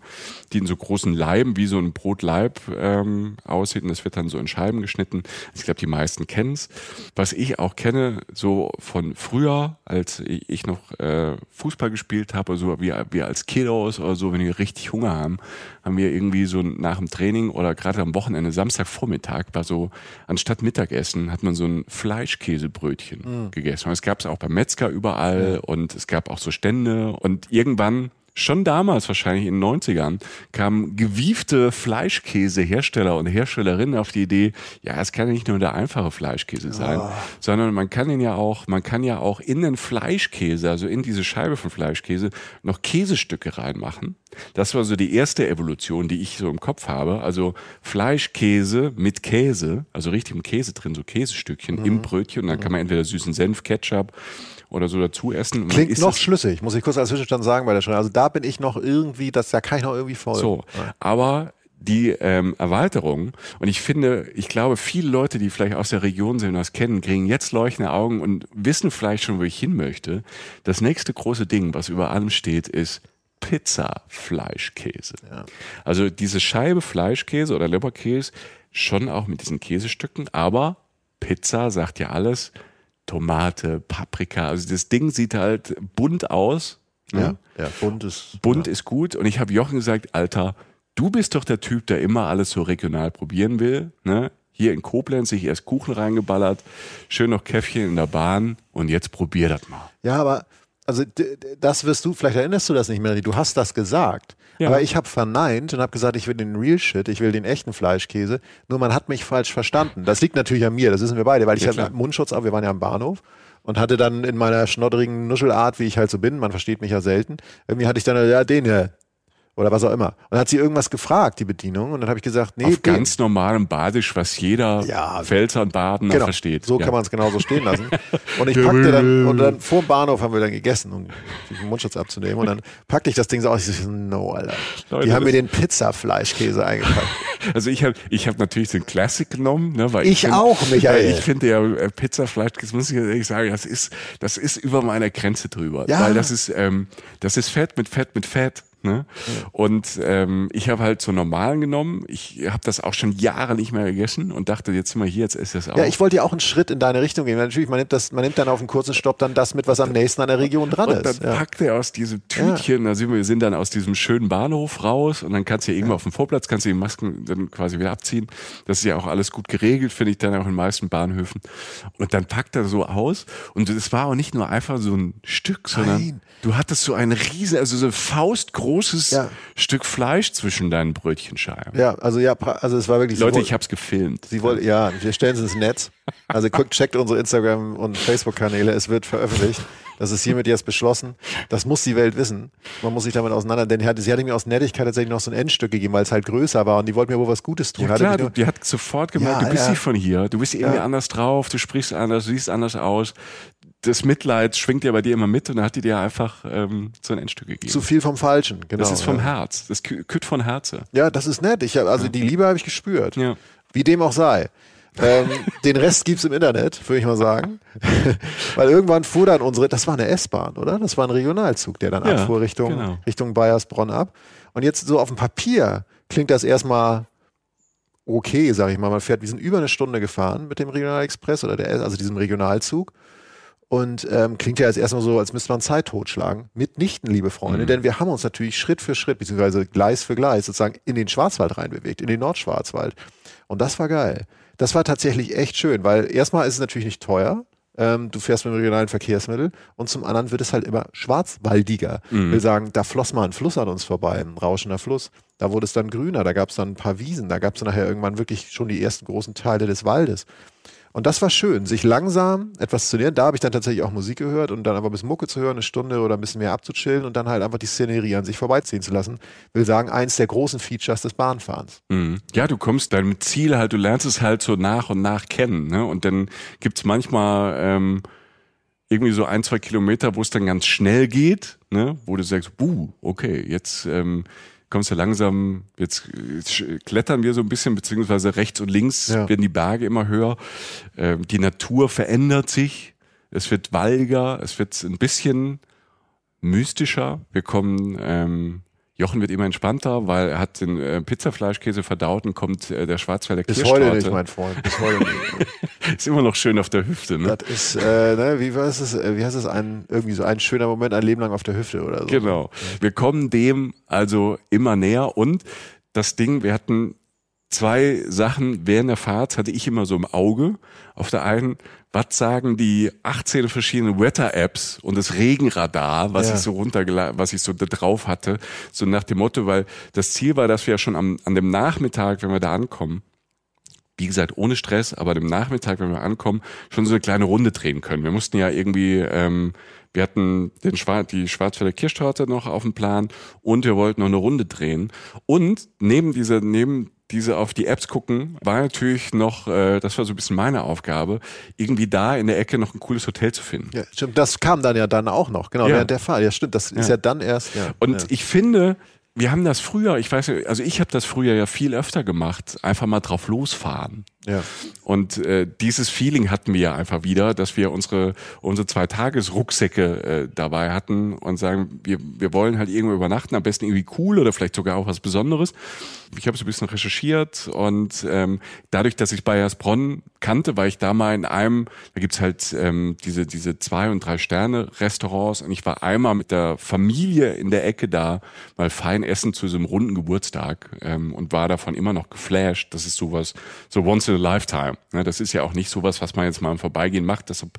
die in so großen Leiben, wie so ein Brotleib ähm, aussieht und das wird dann so in Scheiben geschnitten. Ich glaube, die meisten kennen es. Was ich auch kenne, so von früher, als ich noch äh, Fußball gespielt habe, so wie wir als Kiddos oder so, wenn wir richtig Hunger haben, haben wir irgendwie so nach dem Training oder gerade am Wochenende, Samstagvormittag, war so, anstatt Mittagessen, hat man so ein Fleischkäsebrötchen gegessen. Und es gab es auch beim Metzger überall und es gab auch so Stände. Und irgendwann Schon damals, wahrscheinlich in den 90ern, kamen gewiefte Fleischkäsehersteller und Herstellerinnen auf die Idee, ja, es kann ja nicht nur der einfache Fleischkäse sein, sondern man kann ihn ja auch, man kann ja auch in den Fleischkäse, also in diese Scheibe von Fleischkäse, noch Käsestücke reinmachen. Das war so die erste Evolution, die ich so im Kopf habe. Also Fleischkäse mit Käse, also richtig mit Käse drin, so Käsestückchen im Brötchen. Und dann kann man entweder süßen Senf, Ketchup oder so dazu essen. Klingt noch schlüssig, muss ich kurz als Zwischenstand sagen bei der Schreine. Also da bin ich noch irgendwie, das da kann ich noch irgendwie folgen. So, aber die ähm, Erweiterung und ich finde, ich glaube, viele Leute, die vielleicht aus der Region sind und das kennen, kriegen jetzt leuchtende Augen und wissen vielleicht schon, wo ich hin möchte. Das nächste große Ding, was über allem steht, ist Pizza Fleischkäse. Also diese Scheibe Fleischkäse oder Leberkäse schon auch mit diesen Käsestücken, aber Pizza sagt ja alles. Tomate, Paprika, also das Ding sieht halt bunt aus. ne? Ja, ja, bunt ist. Bunt ist gut. Und ich habe Jochen gesagt, Alter, du bist doch der Typ, der immer alles so regional probieren will. Ne? Hier in Koblenz sich erst Kuchen reingeballert, schön noch Käffchen in der Bahn und jetzt probier das mal. Ja, aber also das wirst du, vielleicht erinnerst du das nicht mehr, du hast das gesagt. Ja. Aber ich habe verneint und habe gesagt, ich will den Real Shit, ich will den echten Fleischkäse. Nur man hat mich falsch verstanden. Das liegt natürlich an mir, das wissen wir beide, weil ich Ja, hatte. Mundschutz auf, wir waren ja am Bahnhof und hatte dann in meiner schnodderigen Nuschelart, wie ich halt so bin, man versteht mich ja selten, irgendwie hatte ich dann, ja, den hier. Oder was auch immer. Und dann hat sie irgendwas gefragt, die Bedienung, und dann habe ich gesagt, nee, Auf den. ganz normalem Badisch, was jeder Ja. Pfälzer und Badener Genau, versteht. So ja. kann man es genauso stehen lassen. Und ich packte dann, und dann vor dem Bahnhof haben wir dann gegessen, um den Mundschutz abzunehmen. Und dann packte ich das Ding so aus. Ich so, no, Alter. Leute, Die haben mir den Pizza-Fleischkäse eingepackt. Also ich habe ich hab natürlich den Classic genommen, ne, weil Ich find- auch, Michael. Ich finde ja äh, Pizzafleisch, das muss ich ehrlich sagen, das ist das ist über meiner Grenze drüber, Ja. weil das ist ähm, das ist Fett mit Fett mit Fett. Ne? Und ähm, ich habe halt so normalen genommen. Ich habe das auch schon Jahre nicht mehr gegessen und dachte, jetzt sind wir hier, jetzt ist das auch. Ja, ich wollte ja auch einen Schritt in deine Richtung gehen. Natürlich, man nimmt, das, man nimmt dann auf einen kurzen Stopp dann das mit, was am nächsten an der Region dran und ist. dann Ja. packt er aus diesem Tütchen, da sind wir, wir sind dann aus diesem schönen Bahnhof raus und dann kannst du ja irgendwo auf dem Vorplatz, kannst du die Masken dann quasi wieder abziehen. Das ist ja auch alles gut geregelt, finde ich dann auch in den meisten Bahnhöfen. Und dann packt er so aus und es war auch nicht nur einfach so ein Stück, sondern Nein. du hattest so ein riesen, also so ein faustgroßes Ja. Stück Fleisch zwischen deinen Brötchenscheiben. Ja, also ja, also es war wirklich Leute, sie ich habe es gefilmt. Sie wollen, ja, wir stellen es ins Netz. Also guckt, checkt unsere Instagram- und Facebook-Kanäle. Es wird veröffentlicht. Das ist hiermit jetzt beschlossen. Das muss die Welt wissen. Man muss sich damit auseinander, denn sie hatte, mir aus Nettigkeit tatsächlich noch so ein Endstück gegeben, weil es halt größer war und die wollten mir wohl was Gutes tun. Ja, klar, nur- die hat sofort gemerkt, Ja, du bist ja. nicht von hier, du bist irgendwie anders drauf, du sprichst anders, du siehst anders aus. Das Mitleid schwingt ja bei dir immer mit und dann hat die dir einfach ähm, so ein Endstück gegeben. zu viel vom Falschen, genau. das ist vom ja. Herz, das kü- kütt von Herze. Ja, das ist nett. Ich hab, also die Liebe habe ich gespürt. Ja. Wie dem auch sei. ähm, den Rest gibt's im Internet, würde ich mal sagen. Weil irgendwann fuhr dann unsere, das war eine S-Bahn, oder? Das war ein Regionalzug, der dann Ja, abfuhr Richtung, genau. Richtung Bayersbronn ab. Und jetzt so auf dem Papier klingt das erstmal okay, sag ich mal. Man fährt, wir sind über eine Stunde gefahren mit dem Regionalexpress oder der, also diesem Regionalzug. Und ähm, klingt ja jetzt erstmal so, als müsste man Zeit totschlagen. Mitnichten, liebe Freunde, denn wir haben uns natürlich Schritt für Schritt, beziehungsweise Gleis für Gleis, sozusagen in den Schwarzwald reinbewegt, in den Nordschwarzwald. Und das war geil. Das war tatsächlich echt schön, weil erstmal ist es natürlich nicht teuer. Ähm, du fährst mit dem regionalen Verkehrsmittel und zum anderen wird es halt immer schwarzwaldiger. Mhm. Wir sagen, da floss mal ein Fluss an uns vorbei, ein rauschender Fluss. Da wurde es dann grüner, da gab es dann ein paar Wiesen, da gab es dann nachher irgendwann wirklich schon die ersten großen Teile des Waldes. Und das war schön, sich langsam etwas zu nähern. Da habe ich dann tatsächlich auch Musik gehört und dann einfach ein bisschen Mucke zu hören, eine Stunde oder ein bisschen mehr abzuchillen und dann halt einfach die Szenerie an sich vorbeiziehen zu lassen. Will sagen, eins der großen Features des Bahnfahrens. Mhm. Ja, du kommst deinem Ziel halt, du lernst es halt so nach und nach kennen. Ne? Und dann gibt's manchmal ähm, irgendwie so ein, zwei Kilometer, wo es dann ganz schnell geht, ne? wo du sagst, buh, okay, jetzt ähm, kommst du langsam, jetzt, jetzt klettern wir so ein bisschen, beziehungsweise rechts und links Ja. werden die Berge immer höher. Ähm, die Natur verändert sich, es wird waldiger, es wird ein bisschen mystischer. Wir kommen, ähm, Jochen wird immer entspannter, weil er hat den äh, Pizzafleischkäse verdaut und kommt äh, der Schwarzwälder Bis heute nicht, mein Freund. Bis heute nicht. Ist immer noch schön auf der Hüfte, ne? Das ist, äh, ne, wie, was ist, äh, wie heißt es, ein, irgendwie so ein schöner Moment, ein Leben lang auf der Hüfte oder so. Genau. Wir kommen dem also immer näher und das Ding, wir hatten zwei Sachen während der Fahrt, hatte ich immer so im Auge. Auf der einen, was sagen die 18 verschiedenen Weather-Apps und das Regenradar, was Ja. ich so runtergeladen, was ich so da drauf hatte, so nach dem Motto, weil das Ziel war, dass wir ja schon am, an dem Nachmittag, wenn wir da ankommen, wie gesagt, ohne Stress, aber dem Nachmittag, wenn wir ankommen, schon so eine kleine Runde drehen können. Wir mussten ja irgendwie, ähm, wir hatten den Schwar die Schwarzwälder Kirschtorte noch auf dem Plan und wir wollten noch eine Runde drehen. Und neben diese, neben diese auf die Apps gucken, war natürlich noch, äh, das war so ein bisschen meine Aufgabe, irgendwie da in der Ecke noch ein cooles Hotel zu finden. Ja, stimmt, das kam dann ja dann auch noch, genau, Ja. der Fahrt. Ja, stimmt, das ist Ja. ja dann erst, ja. Und ja. ich finde, wir haben das früher, ich weiß nicht, also ich habe das früher ja viel öfter gemacht, einfach mal drauf losfahren. Ja. Und äh, dieses Feeling hatten wir einfach wieder, dass wir unsere unsere zwei Tagesrucksäcke äh, dabei hatten und sagen, wir wir wollen halt irgendwo übernachten, am besten irgendwie cool oder vielleicht sogar auch was Besonderes. Ich habe so ein bisschen recherchiert und ähm, dadurch, dass ich Bayersbronn kannte, war ich da mal in einem, da gibt's halt ähm, diese diese zwei und drei Sterne Restaurants und ich war einmal mit der Familie in der Ecke da mal fein essen zu so einem runden Geburtstag ähm, und war davon immer noch geflasht. Das ist sowas so once in a lifetime. Ne, das ist ja auch nicht sowas, was man jetzt mal im Vorbeigehen macht. Deshalb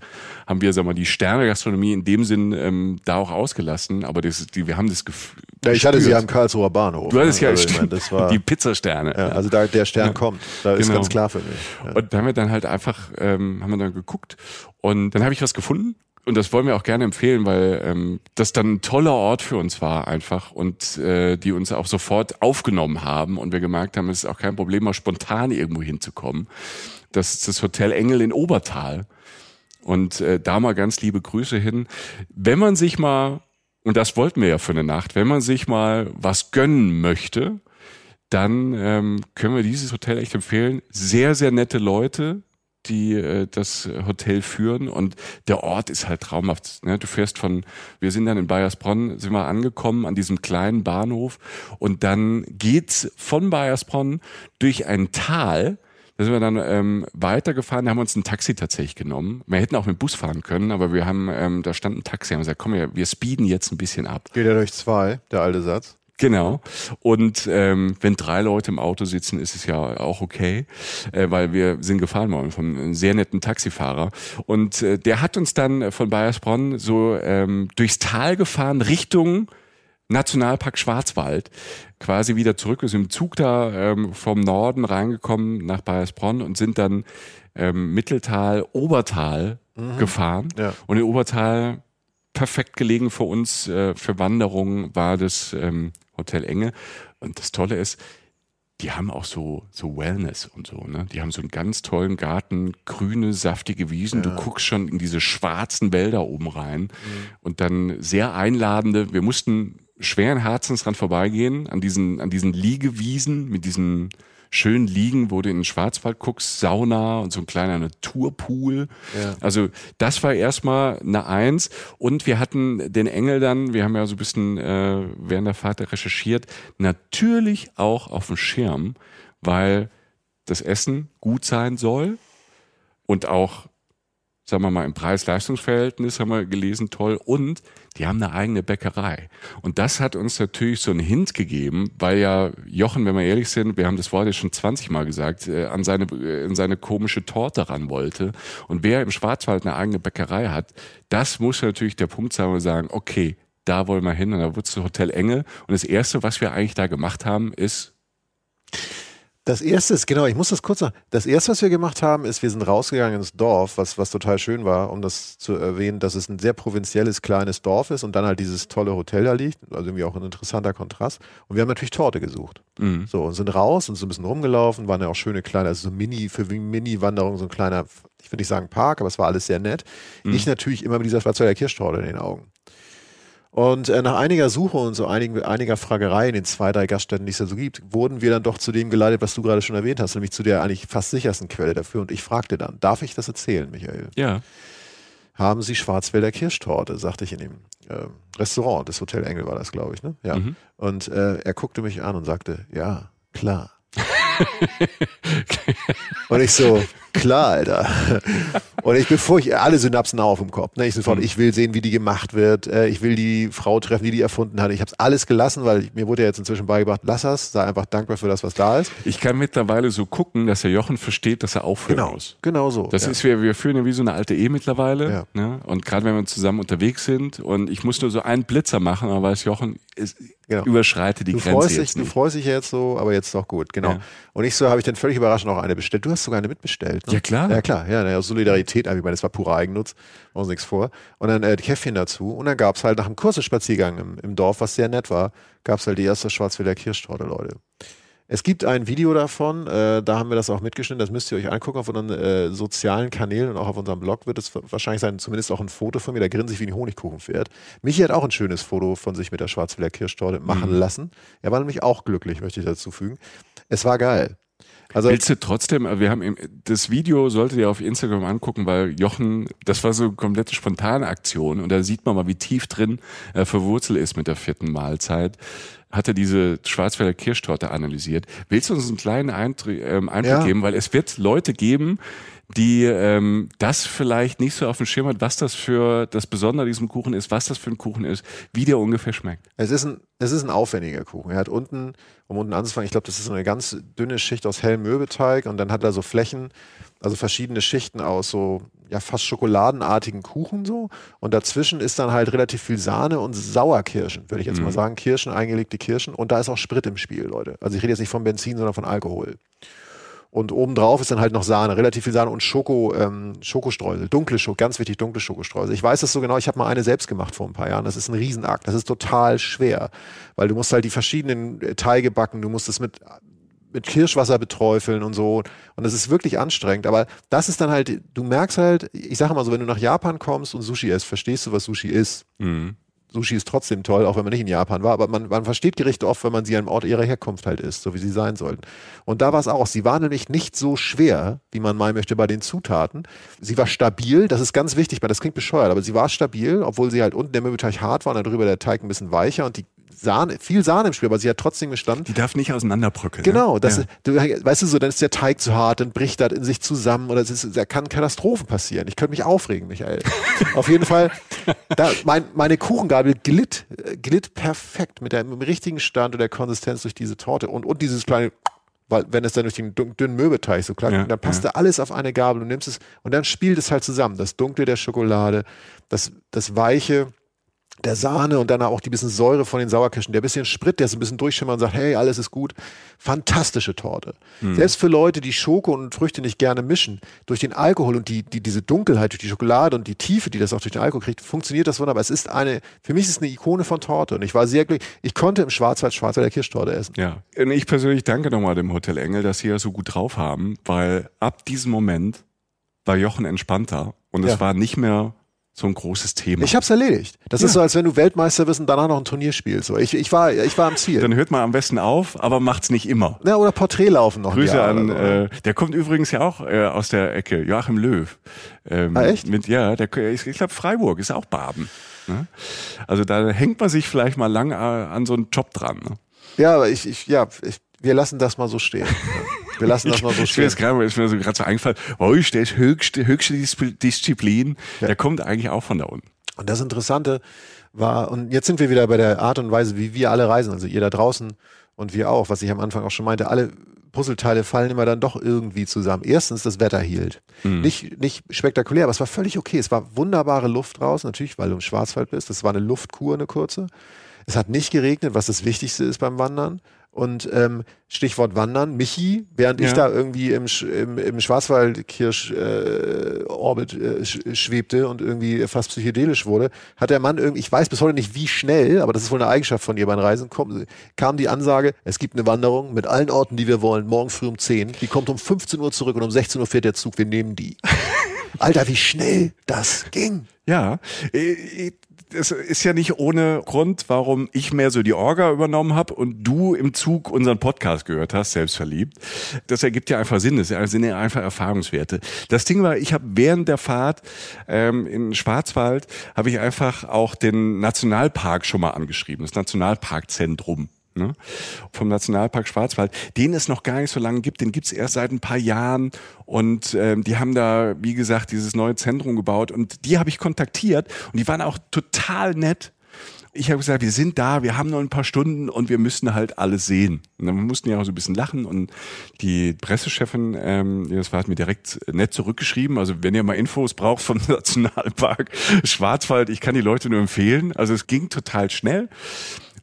haben wir, sagen wir mal, die Sterne-Gastronomie in dem Sinn ähm, da auch ausgelassen. Aber das ist, die, wir haben das Gefühl. ja, ich hatte sie am Karlsruher Bahnhof. Du hattest ja Also, meine, das war, die Pizzasterne. ja, also da der Stern Ja. kommt. Da ist Genau. ganz klar für mich. Ja. Und da haben wir dann halt einfach, ähm, haben wir dann geguckt und dann habe ich was gefunden. Und das wollen wir auch gerne empfehlen, weil ähm, das dann ein toller Ort für uns war einfach und äh, die uns auch sofort aufgenommen haben und wir gemerkt haben, es ist auch kein Problem, mal spontan irgendwo hinzukommen. Das ist das Hotel Engel in Obertal. Und äh, da mal ganz liebe Grüße hin. Wenn man sich mal, und das wollten wir ja für eine Nacht, wenn man sich mal was gönnen möchte, dann ähm, können wir dieses Hotel echt empfehlen. Sehr, sehr nette Leute, die äh, das Hotel führen und der Ort ist halt traumhaft. Ne? Du fährst von, wir sind dann in Bayersbronn, sind wir angekommen an diesem kleinen Bahnhof und dann geht's von Bayersbronn durch ein Tal. Da sind wir dann ähm, weitergefahren, da haben wir uns ein Taxi tatsächlich genommen. Wir hätten auch mit Bus fahren können, aber wir haben, ähm, da stand ein Taxi, haben gesagt, komm, wir, wir speeden jetzt ein bisschen ab. Geht ja durch zwei, der alte Satz. Genau. Und ähm, wenn drei Leute im Auto sitzen, ist es ja auch okay, äh, weil wir sind gefahren worden von einem sehr netten Taxifahrer. Und äh, der hat uns dann von Bayersbronn so ähm, durchs Tal gefahren Richtung Nationalpark Schwarzwald quasi wieder zurück. Wir sind im Zug da ähm, vom Norden reingekommen nach Bayersbronn und sind dann ähm, Mitteltal, Obertal mhm. gefahren. Ja. Und in Obertal perfekt gelegen für uns, äh, für Wanderungen war das ähm, Hotel Enge. Und das Tolle ist, die haben auch so, so Wellness und so, ne? Die haben so einen ganz tollen Garten, grüne, saftige Wiesen. Ja. Du guckst schon in diese schwarzen Wälder oben rein mhm. und dann sehr einladende. Wir mussten schweren Herzens dran vorbeigehen, an diesen, an diesen Liegewiesen mit diesen schön liegen, wo du in den Schwarzwald guckst, Sauna und so ein kleiner Naturpool. Ja. Also das war erstmal eine Eins. Und wir hatten den Engel dann, wir haben ja so ein bisschen äh, während der Fahrt recherchiert, natürlich auch auf dem Schirm, weil das Essen gut sein soll und auch sagen wir mal, im Preis-Leistungs-Verhältnis haben wir gelesen, toll. Und die haben eine eigene Bäckerei. Und das hat uns natürlich so einen Hint gegeben, weil ja Jochen, wenn wir ehrlich sind, wir haben das Wort ja schon 20 Mal gesagt, äh, an seine, äh, in seine komische Torte ran wollte. Und wer im Schwarzwald eine eigene Bäckerei hat, das muss natürlich der Punkt sein, wo wir sagen, okay, da wollen wir hin. Und da wird es Hotel Enge. Und das Erste, was wir eigentlich da gemacht haben, ist das erste ist, genau, ich muss das kurz sagen. Das erste, was wir gemacht haben, ist, wir sind rausgegangen ins Dorf, was, was total schön war, um das zu erwähnen, dass es ein sehr provinzielles, kleines Dorf ist und dann halt dieses tolle Hotel da liegt. Also irgendwie auch ein interessanter Kontrast. Und wir haben natürlich Torte gesucht. Mhm. So, und sind raus und so ein bisschen rumgelaufen, waren ja auch schöne kleine, also so Mini, für Mini-Wanderung, so ein kleiner, ich würde nicht sagen Park, aber es war alles sehr nett. Mhm. Ich natürlich immer mit dieser Schwarzwälder Kirschtorte in den Augen. Und äh, nach einiger Suche und so einigen, einiger Fragerei in den zwei, drei Gaststätten, die es da so gibt, wurden wir dann doch zu dem geleitet, was du gerade schon erwähnt hast, nämlich zu der eigentlich fast sichersten Quelle dafür. Und ich fragte dann, darf ich das erzählen, Michael? Ja. Haben Sie Schwarzwälder Kirschtorte, sagte ich in dem äh, Restaurant, das Hotel Engel war das, glaube ich, ne? Ja. Mhm. Und äh, er guckte mich an und sagte, ja, klar. und ich so, klar, Alter. Und ich, bevor ich alle Synapsen auf im Kopf, ne, ich sofort, mhm. ich will sehen, wie die gemacht wird, äh, ich will die Frau treffen, die die erfunden hat. Ich habe alles gelassen, weil mir wurde ja jetzt inzwischen beigebracht, lass das, sei einfach dankbar für das, was da ist. Ich kann mittlerweile so gucken, dass der Jochen versteht, dass er aufhören genau, muss. Genau so. Das ja. ist, wir, wir führen ja wie so eine alte Ehe mittlerweile. Ja. Ne? Und gerade wenn wir zusammen unterwegs sind und ich muss nur so einen Blitzer machen, aber weiß Jochen, ist, genau. überschreite die du Grenze. Freust dich, du freust dich jetzt so, aber jetzt doch gut, genau. Ja. Und ich so habe ich dann völlig überraschend auch eine bestellt. Du hast sogar eine mitbestellt. Ne? Ja, klar. Ja, klar. Ja, aus Solidarität, ich meine, das war purer Eigennutz, machen uns nichts vor. Und dann äh, die Käffchen dazu. Und dann gab es halt nach einem kurzen Spaziergang im, im Dorf, was sehr nett war, gab es halt die erste Schwarzwälder Kirschtorte, Leute. Es gibt ein Video davon, äh, da haben wir das auch mitgeschnitten, das müsst ihr euch angucken auf unseren äh, sozialen Kanälen und auch auf unserem Blog wird es wahrscheinlich sein, zumindest auch ein Foto von mir, der grinst sich wie ein Honigkuchenpferd. Michi hat auch ein schönes Foto von sich mit der Schwarzwälder Kirschtorte machen mhm. lassen. Er war nämlich auch glücklich, möchte ich dazu fügen. Es war geil. Also Willst du trotzdem, wir haben das Video solltet ihr auf Instagram angucken, weil Jochen, das war so eine komplette spontane Aktion und da sieht man mal, wie tief drin er verwurzelt ist mit der vierten Mahlzeit. Hat er diese Schwarzwälder Kirschtorte analysiert. Willst du uns einen kleinen Eindruck, ähm, Einblick ja. geben? Weil es wird Leute geben, die ähm, das vielleicht nicht so auf dem Schirm hat, was das für das Besondere an diesem Kuchen ist, was das für ein Kuchen ist, wie der ungefähr schmeckt. Es ist ein, es ist ein aufwendiger Kuchen. Er hat unten, um unten anzufangen, ich glaube, das ist so eine ganz dünne Schicht aus hellem Mürbeteig und dann hat er so Flächen, also verschiedene Schichten aus so ja fast schokoladenartigen Kuchen so und dazwischen ist dann halt relativ viel Sahne und Sauerkirschen, würde ich jetzt mhm. mal sagen, Kirschen, eingelegte Kirschen und da ist auch Sprit im Spiel, Leute. Also ich rede jetzt nicht von Benzin, sondern von Alkohol. Und obendrauf ist dann halt noch Sahne, relativ viel Sahne und Schoko, ähm, Schokostreusel, dunkle Schoko, ganz wichtig, dunkle Schokostreusel. Ich weiß das so genau, ich habe mal eine selbst gemacht vor ein paar Jahren. Das ist ein Riesenakt, das ist total schwer, weil du musst halt die verschiedenen äh, Teige backen, du musst es mit mit Kirschwasser beträufeln und so. Und das ist wirklich anstrengend. Aber das ist dann halt, du merkst halt, ich sage mal so, wenn du nach Japan kommst und Sushi isst, verstehst du, was Sushi ist. Mhm. Sushi ist trotzdem toll, auch wenn man nicht in Japan war, aber man, man versteht Gerichte oft, wenn man sie am Ort ihrer Herkunft halt isst, so wie sie sein sollten. Und da war es auch, sie war nämlich nicht so schwer, wie man meinen möchte bei den Zutaten. Sie war stabil, das ist ganz wichtig, weil das klingt bescheuert, aber sie war stabil, obwohl sie halt unten der Mürbeteig hart war und darüber der Teig ein bisschen weicher und die Sahne, viel Sahne im Spiel, aber sie hat trotzdem gestanden. Die darf nicht auseinanderbröckeln. Genau, das, ja. du, weißt du so, dann ist der Teig zu hart, dann bricht das in sich zusammen oder es ist, da kann Katastrophen passieren. Ich könnte mich aufregen, Michael. Auf jeden Fall, da, mein, meine Kuchengabel glitt, glitt perfekt mit, dem richtigen Stand und der Konsistenz durch diese Torte und, und dieses kleine weil wenn es dann durch den dünnen Mürbeteig so klar, ja, dann passt ja. da alles auf eine Gabel und nimmst es und dann spielt es halt zusammen. Das Dunkle der Schokolade, das, das Weiche der Sahne und dann auch die bisschen Säure von den Sauerkirschen, der bisschen Sprit, der so ein bisschen durchschimmert und sagt, hey, alles ist gut. Fantastische Torte. Mhm. Selbst für Leute, die Schoko und Früchte nicht gerne mischen, durch den Alkohol und die, die, diese Dunkelheit durch die Schokolade und die Tiefe, die das auch durch den Alkohol kriegt, funktioniert das wunderbar. Es ist eine, für mich ist es eine Ikone von Torte und ich war sehr glücklich. Ich konnte im Schwarzwald Schwarzwälder Kirschtorte essen. Ja. Und ich persönlich danke nochmal dem Hotel Engel, dass sie ja so gut drauf haben, weil ab diesem Moment war Jochen entspannter und ja. es war nicht mehr so ein großes Thema. Ich hab's erledigt. Das ja. ist so, als wenn du Weltmeister bist und danach noch ein Turnier spielst. So, ich, ich, war, ich war am Ziel. Dann hört man am besten auf, aber macht's nicht immer. Ja, oder Porträtlaufen noch. Grüße an, äh, der kommt übrigens ja auch äh, aus der Ecke, Joachim Löw. Ähm, ah, echt? Mit, ja, der, ich, ich glaube Freiburg ist auch Baden. Ne? Also da hängt man sich vielleicht mal lang äh, an so einen Job dran. Ne? Ja, aber ich, ich ja, ich, wir lassen das mal so stehen. Wir lassen das mal so stehen. Ich gerade, ist mir so gerade so eingefallen, oh, der ist höchste, höchste Disziplin, ja. der kommt eigentlich auch von da unten. Und das Interessante war, und jetzt sind wir wieder bei der Art und Weise, wie wir alle reisen, also ihr da draußen und wir auch, was ich am Anfang auch schon meinte, alle Puzzleteile fallen immer dann doch irgendwie zusammen. Erstens, das Wetter hielt. Mhm. Nicht, nicht spektakulär, aber es war völlig okay. Es war wunderbare Luft draußen, natürlich, weil du im Schwarzwald bist. Das war eine Luftkur, eine kurze. Es hat nicht geregnet, was das Wichtigste ist beim Wandern. Und ähm, Stichwort Wandern, Michi, während ja. ich da irgendwie im, im, im Schwarzwaldkirsch-Orbit äh, äh, schwebte und irgendwie fast psychedelisch wurde, hat der Mann irgendwie, ich weiß bis heute nicht wie schnell, aber das ist wohl eine Eigenschaft von ihr beim Reisen, kom, kam die Ansage, es gibt eine Wanderung mit allen Orten, die wir wollen, morgen früh um 10. Die kommt um 15 Uhr zurück und um 16 Uhr fährt der Zug, wir nehmen die. Alter, wie schnell das ging. Ja, äh, es ist ja nicht ohne Grund, warum ich mehr so die Orga übernommen habe und du im Zug unseren Podcast gehört hast, selbstverliebt. Das ergibt ja einfach Sinn, das sind ja einfach Erfahrungswerte. Das Ding war, ich habe während der Fahrt ähm, in Schwarzwald, habe ich einfach auch den Nationalpark schon mal angeschrieben, das Nationalparkzentrum ne? vom Nationalpark Schwarzwald, den es noch gar nicht so lange gibt, den gibt's erst seit ein paar Jahren und ähm, die haben da, wie gesagt, dieses neue Zentrum gebaut und die habe ich kontaktiert und die waren auch total nett. Ich habe gesagt, wir sind da, wir haben noch ein paar Stunden und wir müssen halt alles sehen. Und dann mussten ja auch so ein bisschen lachen und die Pressechefin, ähm, das war hat mir direkt nett zurückgeschrieben. Also wenn ihr mal Infos braucht vom Nationalpark Schwarzwald, ich kann die Leute nur empfehlen. Also es ging total schnell.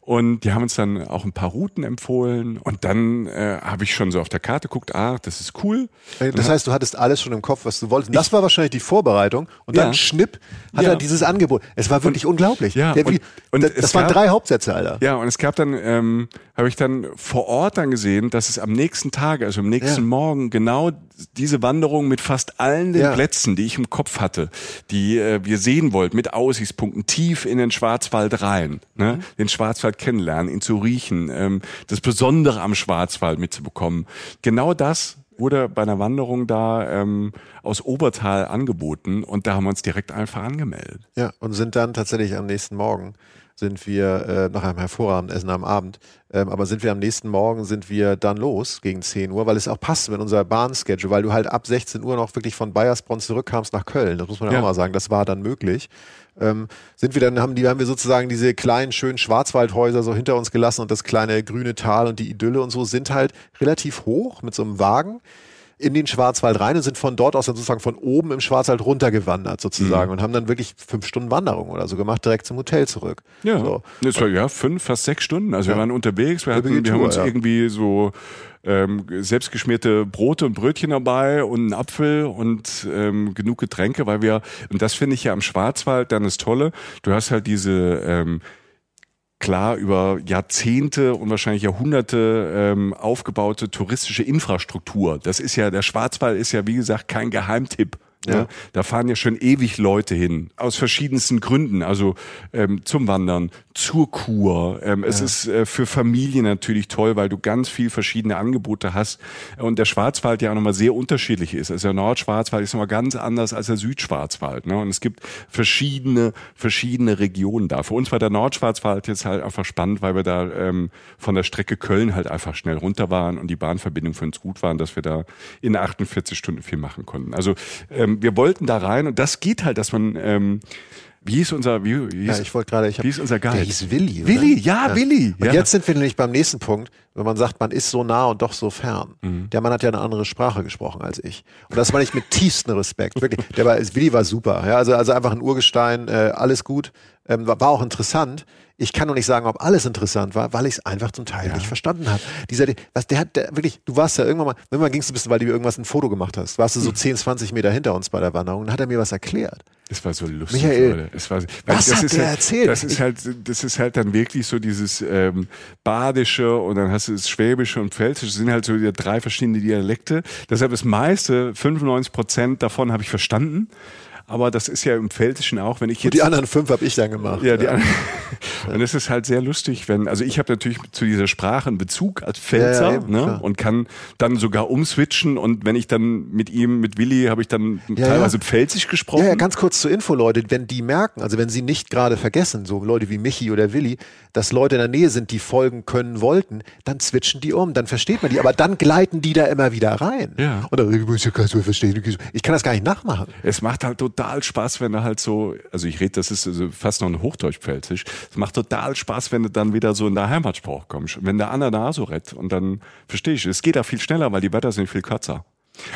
Und die haben uns dann auch ein paar Routen empfohlen. Und dann äh, habe ich schon so auf der Karte geguckt, ah, das ist cool. Das heißt, du hattest alles schon im Kopf, was du wolltest. Das war wahrscheinlich die Vorbereitung. Und dann ja. schnipp hat ja. er dieses Angebot. Es war wirklich und, unglaublich. Ja, Der, und, und das, das waren drei Hauptsätze, Alter. Ja, und es gab dann, ähm, habe ich dann vor Ort dann gesehen, dass es am nächsten Tag, also am nächsten ja. Morgen, genau diese Wanderung mit fast allen den. Plätzen, die ich im Kopf hatte, die äh, wir sehen wollten, mit Aussichtspunkten tief in den Schwarzwald rein, ne? Mhm. den Schwarzwald kennenlernen, ihn zu riechen, ähm, das Besondere am Schwarzwald mitzubekommen. Genau das wurde bei einer Wanderung da ähm, aus Obertal angeboten und da haben wir uns direkt einfach angemeldet. Ja, und sind dann tatsächlich am nächsten Morgen sind wir äh, nach einem hervorragenden Essen am Abend, ähm, aber sind wir am nächsten Morgen sind wir dann los gegen 10 Uhr, weil es auch passt mit unserer Bahnschedule, weil du halt ab 16 Uhr noch wirklich von Bayersbronn zurückkamst nach Köln. Das muss man ja, auch mal sagen. Das war dann möglich. Ähm, sind wir dann haben die haben wir sozusagen diese kleinen schönen Schwarzwaldhäuser so hinter uns gelassen und das kleine grüne Tal und die Idylle und so sind halt relativ hoch mit so einem Wagen in den Schwarzwald rein und sind von dort aus dann sozusagen von oben im Schwarzwald runtergewandert sozusagen mhm. und haben dann wirklich fünf Stunden Wanderung oder so gemacht, direkt zum Hotel zurück. Ja, so. das war ja fünf, fast sechs Stunden. Also ja. wir waren unterwegs, wir, hatten, wir haben uns ja. irgendwie so ähm, selbstgeschmierte Brote und Brötchen dabei und einen Apfel und ähm, genug Getränke, weil wir, und das finde ich ja am Schwarzwald dann das Tolle, du hast halt diese ähm, klar über Jahrzehnte und wahrscheinlich Jahrhunderte ähm, aufgebaute touristische Infrastruktur. Das ist ja, der Schwarzwald ist ja, wie gesagt, kein Geheimtipp Ja. ja. Da fahren ja schon ewig Leute hin, aus verschiedensten Gründen. Also ähm, zum Wandern, zur Kur. Ähm, ja. Es ist äh, für Familien natürlich toll, weil du ganz viel verschiedene Angebote hast. Und der Schwarzwald ja auch nochmal sehr unterschiedlich ist. Also der Nordschwarzwald ist nochmal ganz anders als der Südschwarzwald. Ne? Und es gibt verschiedene, verschiedene Regionen da. Für uns war der Nordschwarzwald jetzt halt einfach spannend, weil wir da ähm, von der Strecke Köln halt einfach schnell runter waren und die Bahnverbindung für uns gut waren, dass wir da in 48 Stunden viel machen konnten. Also ähm, wir wollten da rein und das geht halt, dass man ähm, wie ist unser, wie, wie hieß, ja, ich wollte gerade, ich hab, wie unser Guide? Der hieß Willi. Willi, ja, ja, Willi. Und ja. jetzt sind wir nämlich beim nächsten Punkt, wenn man sagt, man ist so nah und doch so fern. Mhm. Der Mann hat ja eine andere Sprache gesprochen als ich. Und das meine ich mit tiefstem Respekt. Wirklich. Der war, Willi war super. Ja, also, also einfach ein Urgestein, äh, alles gut. Ähm, war, war auch interessant. Ich kann noch nicht sagen, ob alles interessant war, weil ich es einfach zum Teil ja. nicht verstanden habe. Dieser, was, der hat der, wirklich, du warst ja irgendwann mal, irgendwann gingst du ein bisschen, weil du irgendwas ein Foto gemacht hast. Warst du so 10, mhm. 20 Meter hinter uns bei der Wanderung und hat er mir was erklärt. Es war so lustig, Michael, Leute. Es war, was hat der halt, erzählt? Das ist halt, das ist halt dann wirklich so dieses ähm, Badische und dann hast du das Schwäbische und Pfälzische. Das sind halt so die drei verschiedene Dialekte. Deshalb das meiste, 95 Prozent davon habe ich verstanden aber das ist ja im Pfälzischen auch, wenn ich jetzt. Und die anderen fünf habe ich dann gemacht. Ja, die ja. anderen. Und es ist halt sehr lustig, wenn, also ich habe natürlich zu dieser Sprache einen Bezug als Pfälzer ja, eben, ne? und kann dann sogar umswitchen und wenn ich dann mit ihm, mit Willi, habe ich dann teilweise Pfälzisch gesprochen. Ja, ja, ganz kurz zur Info, Leute, wenn die merken, also wenn sie nicht gerade vergessen, so Leute wie Michi oder Willi, dass Leute in der Nähe sind, die folgen können wollten, dann switchen die um, dann versteht man die, aber dann gleiten die da immer wieder rein. Ja. Und dann, ich muss ja gar nicht verstehen. Ich kann das gar nicht nachmachen. Es macht halt total Spaß, wenn er halt so, also ich rede, das ist also fast noch ein Hochdeutsch-Pfälzisch, es macht total Spaß, wenn du dann wieder so in der Heimatsprache kommst. Wenn der Anna da so redet und dann verstehe ich, es geht da viel schneller, weil die Wörter sind viel kürzer.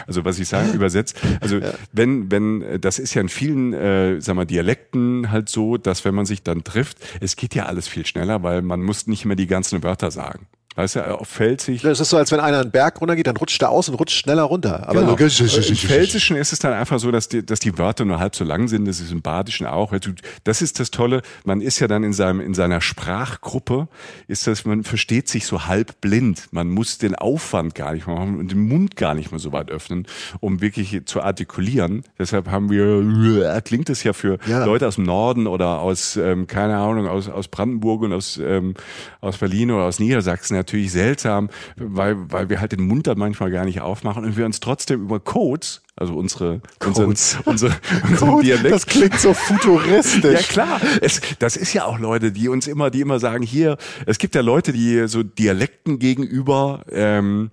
Also was ich sage, übersetzt, also ja. wenn, wenn, das ist ja in vielen, äh, sag mal, Dialekten halt so, dass wenn man sich dann trifft, es geht ja alles viel schneller, weil man muss nicht mehr die ganzen Wörter sagen. Weißt du, auf Pfälzig. Das ist so, als wenn einer einen Berg runtergeht, dann rutscht er aus und rutscht schneller runter. Aber genau. so, Im Pfälzischen ist es dann einfach so, dass die, dass die Wörter nur halb so lang sind. Das ist im Badischen auch. Also, das ist das Tolle. Man ist ja dann in seinem, in seiner Sprachgruppe, ist das, man versteht sich so halb blind. Man muss den Aufwand gar nicht machen und den Mund gar nicht mehr so weit öffnen, um wirklich zu artikulieren. Deshalb haben wir, klingt es ja für ja. Leute aus dem Norden oder aus, ähm, keine Ahnung, aus, aus Brandenburg und aus, ähm, aus Berlin oder aus Niedersachsen natürlich seltsam, weil, weil wir halt den Mund dann manchmal gar nicht aufmachen und wir uns trotzdem über Codes also unsere, Codes. unsere, unsere, unsere Dialekt. Das klingt so futuristisch. ja klar, es, das ist ja auch Leute, die uns immer, die immer sagen, hier, es gibt ja Leute, die so Dialekten gegenüber ähm,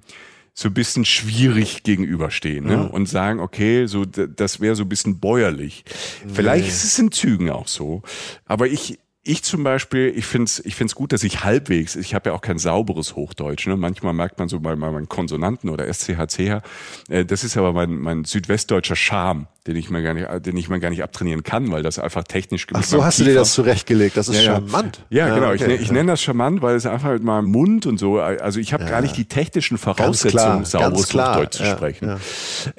so ein bisschen schwierig gegenüberstehen ne? Ja. und sagen, okay, so das wäre so ein bisschen bäuerlich. Nee. Vielleicht ist es in Zügen auch so, aber ich ich zum Beispiel, ich finde es ich find's gut, dass ich halbwegs, ich habe ja auch kein sauberes Hochdeutsch, ne? manchmal merkt man so bei, meinen Konsonanten oder SCHCH, äh, das ist aber mein, mein südwestdeutscher Charme, den ich mir gar nicht, den ich mir gar nicht abtrainieren kann, weil das einfach technisch Ach so, hast du dir das zurechtgelegt? Das ist ja, charmant. Ja, ja genau. Okay. Ich, ich nenne das charmant, weil es einfach mit meinem Mund und so, also ich habe ja. gar nicht die technischen Voraussetzungen, sauberes Hochdeutsch zu sprechen.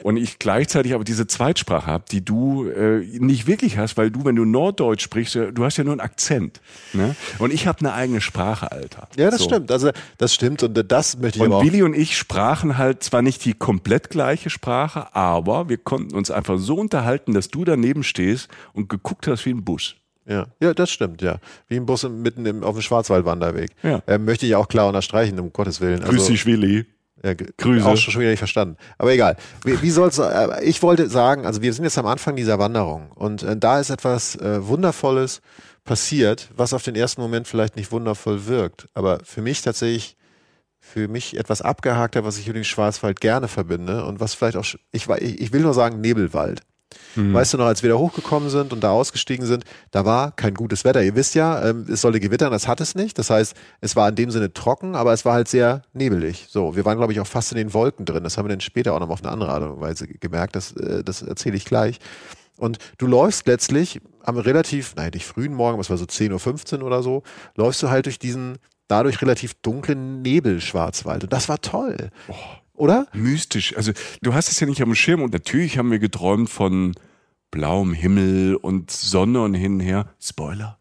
Und ich gleichzeitig aber diese Zweitsprache habe, die du äh, nicht wirklich hast, weil du, wenn du Norddeutsch sprichst, äh, du hast ja nur einen Akzent. Ne? Und ich habe eine eigene Sprache, Alter. Ja, das so. stimmt. Also das stimmt und das möchte ich und aber auch. Willi und ich sprachen halt zwar nicht die komplett gleiche Sprache, aber wir konnten uns einfach so unterhalten, dass du daneben stehst und geguckt hast wie ein Bus. Ja, ja, das stimmt, ja. Wie ein Bus mitten im, auf dem Schwarzwaldwanderweg. Ja. Ähm, möchte ich auch klar unterstreichen, um Gottes Willen. Also, Grüß dich, Willi. Ja, Grüße. Auch schon wieder nicht verstanden. Aber egal. Wie, wie soll's, äh, ich wollte sagen, also wir sind jetzt am Anfang dieser Wanderung und äh, da ist etwas äh, Wundervolles passiert, was auf den ersten Moment vielleicht nicht wundervoll wirkt, aber für mich tatsächlich für mich etwas abgehakter, was ich mit dem Schwarzwald gerne verbinde und was vielleicht auch, ich, ich will nur sagen Nebelwald. Mhm. Weißt du noch, als wir da hochgekommen sind und da ausgestiegen sind, da war kein gutes Wetter. Ihr wisst ja, ähm, es sollte gewittern, das hat es nicht. Das heißt, es war in dem Sinne trocken, aber es war halt sehr nebelig. So, wir waren, glaube ich, auch fast in den Wolken drin. Das haben wir dann später auch noch auf eine andere Art und Weise gemerkt. Das, äh, das erzähle ich gleich. Und du läufst letztlich am relativ, nein, nicht frühen Morgen, was war so 10.15 Uhr oder so, läufst du halt durch diesen dadurch relativ dunklen Nebelschwarzwald. Und das war toll. Oh oder? Mystisch. Also du hast es ja nicht am Schirm und natürlich haben wir geträumt von blauem Himmel und Sonne und hin und her. Spoiler,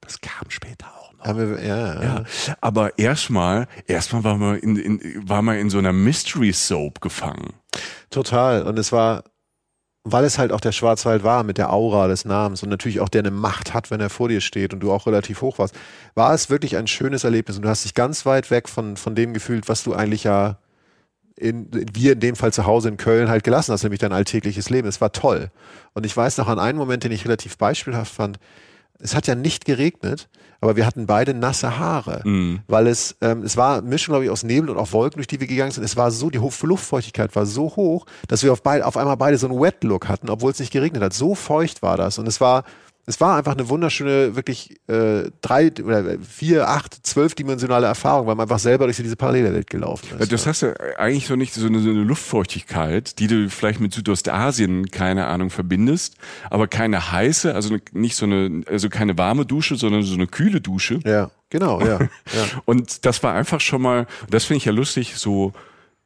das kam später auch noch. Haben wir, ja, ja. ja. Aber erstmal, erstmal waren wir in, in, war man in so einer Mystery Soap gefangen. Total. Und es war weil es halt auch der Schwarzwald war mit der Aura des Namens und natürlich auch der eine Macht hat, wenn er vor dir steht und du auch relativ hoch warst, war es wirklich ein schönes Erlebnis und du hast dich ganz weit weg von, von dem gefühlt, was du eigentlich ja in, wir in dem Fall zu Hause in Köln halt gelassen hast, nämlich dein alltägliches Leben. Es war toll. Und ich weiß noch an einen Moment, den ich relativ beispielhaft fand. Es hat ja nicht geregnet, aber wir hatten beide nasse Haare, mhm. weil es, ähm, es war Mischung, glaube ich, aus Nebel und auch Wolken, durch die wir gegangen sind. Es war so, die Luftfeuchtigkeit war so hoch, dass wir auf, beid, auf einmal beide so einen Wet-Look hatten, obwohl es nicht geregnet hat. So feucht war das. Und es war, es war einfach eine wunderschöne, wirklich äh, drei oder vier, acht, zwölfdimensionale Erfahrung, weil man einfach selber durch diese Parallelwelt gelaufen ist. Das hast du eigentlich so nicht so eine, so eine, Luftfeuchtigkeit, die du vielleicht mit Südostasien, keine Ahnung, verbindest, aber keine heiße, also nicht so eine, also keine warme Dusche, sondern so eine kühle Dusche. Ja, genau, ja. ja. Und das war einfach schon mal, das finde ich ja lustig, so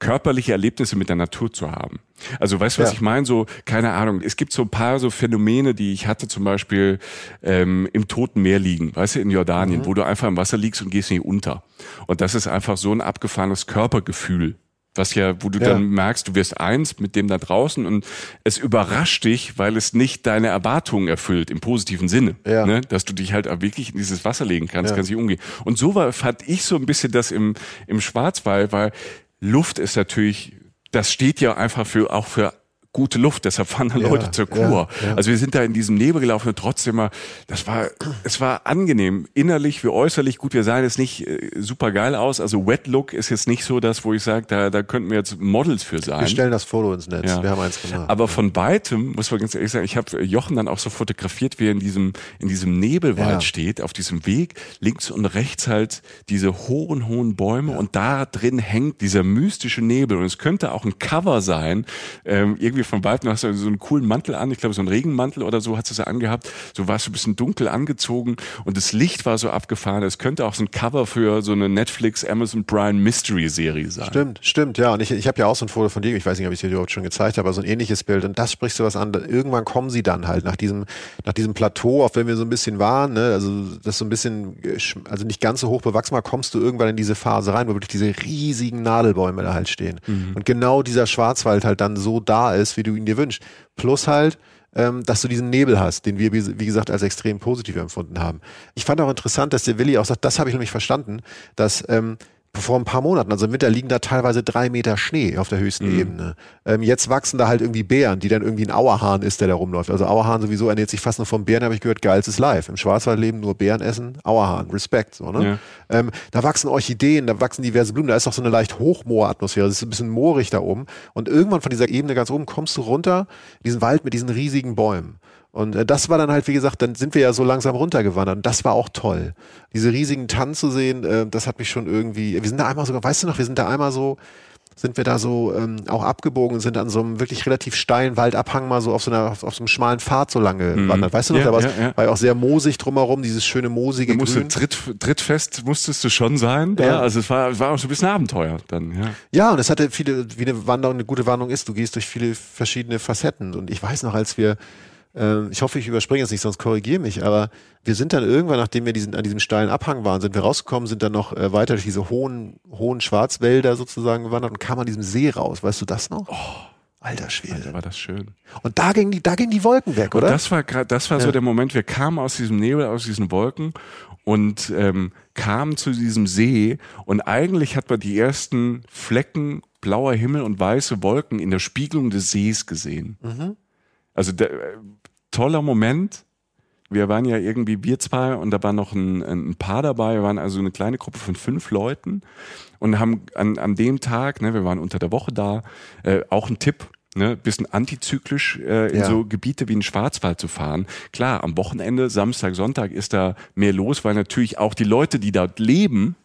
körperliche Erlebnisse mit der Natur zu haben. Also weißt du, was ja. ich meine? So, keine Ahnung, es gibt so ein paar so Phänomene, die ich hatte, zum Beispiel ähm, im Toten Meer liegen, weißt du, in Jordanien, mhm. wo du einfach im Wasser liegst und gehst nicht unter. Und das ist einfach so ein abgefahrenes Körpergefühl. Was ja, wo du ja. dann merkst, du wirst eins mit dem da draußen und es überrascht dich, weil es nicht deine Erwartungen erfüllt, im positiven Sinne. Ja. Ne? Dass du dich halt wirklich in dieses Wasser legen kannst, ja. kannst dich umgehen. Und so war, fand ich so ein bisschen das im, im Schwarzwald, weil Luft ist natürlich, das steht ja einfach für, auch für gute Luft, deshalb fahren dann ja, Leute zur Kur. Ja, ja. Also wir sind da in diesem Nebel gelaufen und trotzdem mal, das war, es war angenehm, innerlich wie äußerlich. Gut, wir sahen jetzt nicht äh, super geil aus. Also Wet Look ist jetzt nicht so das, wo ich sage, da, da könnten wir jetzt Models für sein. Wir stellen das Foto ins Netz. Wir haben eins gemacht. Aber von weitem, muss man ganz ehrlich sagen, ich habe Jochen dann auch so fotografiert, wie er in diesem, in diesem Nebelwald steht, auf diesem Weg, links und rechts halt diese hohen, hohen Bäume und da drin hängt dieser mystische Nebel. Und es könnte auch ein Cover sein, ähm, irgendwie irgendwie von weitem, du hast so einen coolen Mantel an, ich glaube so einen Regenmantel oder so hast du es angehabt, so warst du ein bisschen dunkel angezogen und das Licht war so abgefahren. Es könnte auch so ein Cover für so eine Netflix, Amazon Prime Mystery Serie sein. Stimmt, stimmt, ja. Und ich, ich habe ja auch so ein Foto von dir, ich weiß nicht, ob ich es dir überhaupt schon gezeigt habe, aber so ein ähnliches Bild. Und das sprichst du was an. Irgendwann kommen sie dann halt nach diesem, nach diesem Plateau, auf dem wir so ein bisschen waren, ne? also das so ein bisschen, also nicht ganz so hoch bewachsen war, kommst du irgendwann in diese Phase rein, wo wirklich diese riesigen Nadelbäume da halt stehen. Mhm. Und genau dieser Schwarzwald halt dann so da ist, wie du ihn dir wünschst. Plus halt, ähm, dass du diesen Nebel hast, den wir, wie gesagt, als extrem positiv empfunden haben. Ich fand auch interessant, dass der Willi auch sagt, das habe ich nämlich verstanden, dass ähm, vor ein paar Monaten, also im Winter liegen da teilweise drei Meter Schnee auf der höchsten mhm. Ebene. Ähm, jetzt wachsen da halt irgendwie Bären, die dann irgendwie ein Auerhahn ist, der da rumläuft. Also Auerhahn sowieso ernährt sich fast nur vom Bären, habe ich gehört, geilstes Live. Im Schwarzwald leben nur Bären essen, Auerhahn, Respekt. So, ne? Ja. Ähm, da wachsen Orchideen, da wachsen diverse Blumen, da ist auch so eine leicht Hochmooratmosphäre, das ist ein bisschen moorig da oben. Und irgendwann von dieser Ebene ganz oben kommst du runter, diesen Wald mit diesen riesigen Bäumen. Und äh, das war dann halt, wie gesagt, dann sind wir ja so langsam runtergewandert. Und das war auch toll. Diese riesigen Tannen zu sehen, äh, das hat mich schon irgendwie. Wir sind da einmal sogar, weißt du noch, wir sind da einmal so, sind wir da so ähm, auch abgebogen und sind an so einem wirklich relativ steilen Waldabhang mal so auf so einer auf, auf so einem schmalen Pfad so lange mhm. wandert. Weißt du noch, ja, da war, ja, ja. war auch sehr moosig drumherum, dieses schöne moosige musste Grün. Tritt, trittfest musstest du schon sein. Da. Ja. Also es war, es war auch so ein bisschen Abenteuer dann. Ja, ja und es hatte viele, wie eine Wanderung, eine gute Wanderung ist. Du gehst durch viele verschiedene Facetten. Und ich weiß noch, als wir ähm, ich hoffe, ich überspringe es nicht, sonst korrigiere mich, aber wir sind dann irgendwann, nachdem wir diesen, an diesem steilen Abhang waren, sind wir rausgekommen, sind dann noch äh, weiter durch diese hohen, hohen Schwarzwälder sozusagen gewandert und kamen an diesem See raus. Weißt du das noch? Oh. Alter Schwede. Alter, war das schön. Und da ging die, da gingen die Wolken weg, oder? Und das war gerade, das war ja. so der Moment. Wir kamen aus diesem Nebel, aus diesen Wolken und ähm, kamen zu diesem See und eigentlich hat man die ersten Flecken blauer Himmel und weiße Wolken in der Spiegelung des Sees gesehen. Mhm. Also der, toller Moment. Wir waren ja irgendwie wir zwei und da war noch ein, ein Paar dabei. Wir waren also eine kleine Gruppe von fünf Leuten und haben an, an dem Tag, ne, wir waren unter der Woche da, äh, auch ein Tipp, ne, bisschen antizyklisch äh, in ja. so Gebiete wie in Schwarzwald zu fahren. Klar, am Wochenende, Samstag, Sonntag ist da mehr los, weil natürlich auch die Leute, die dort leben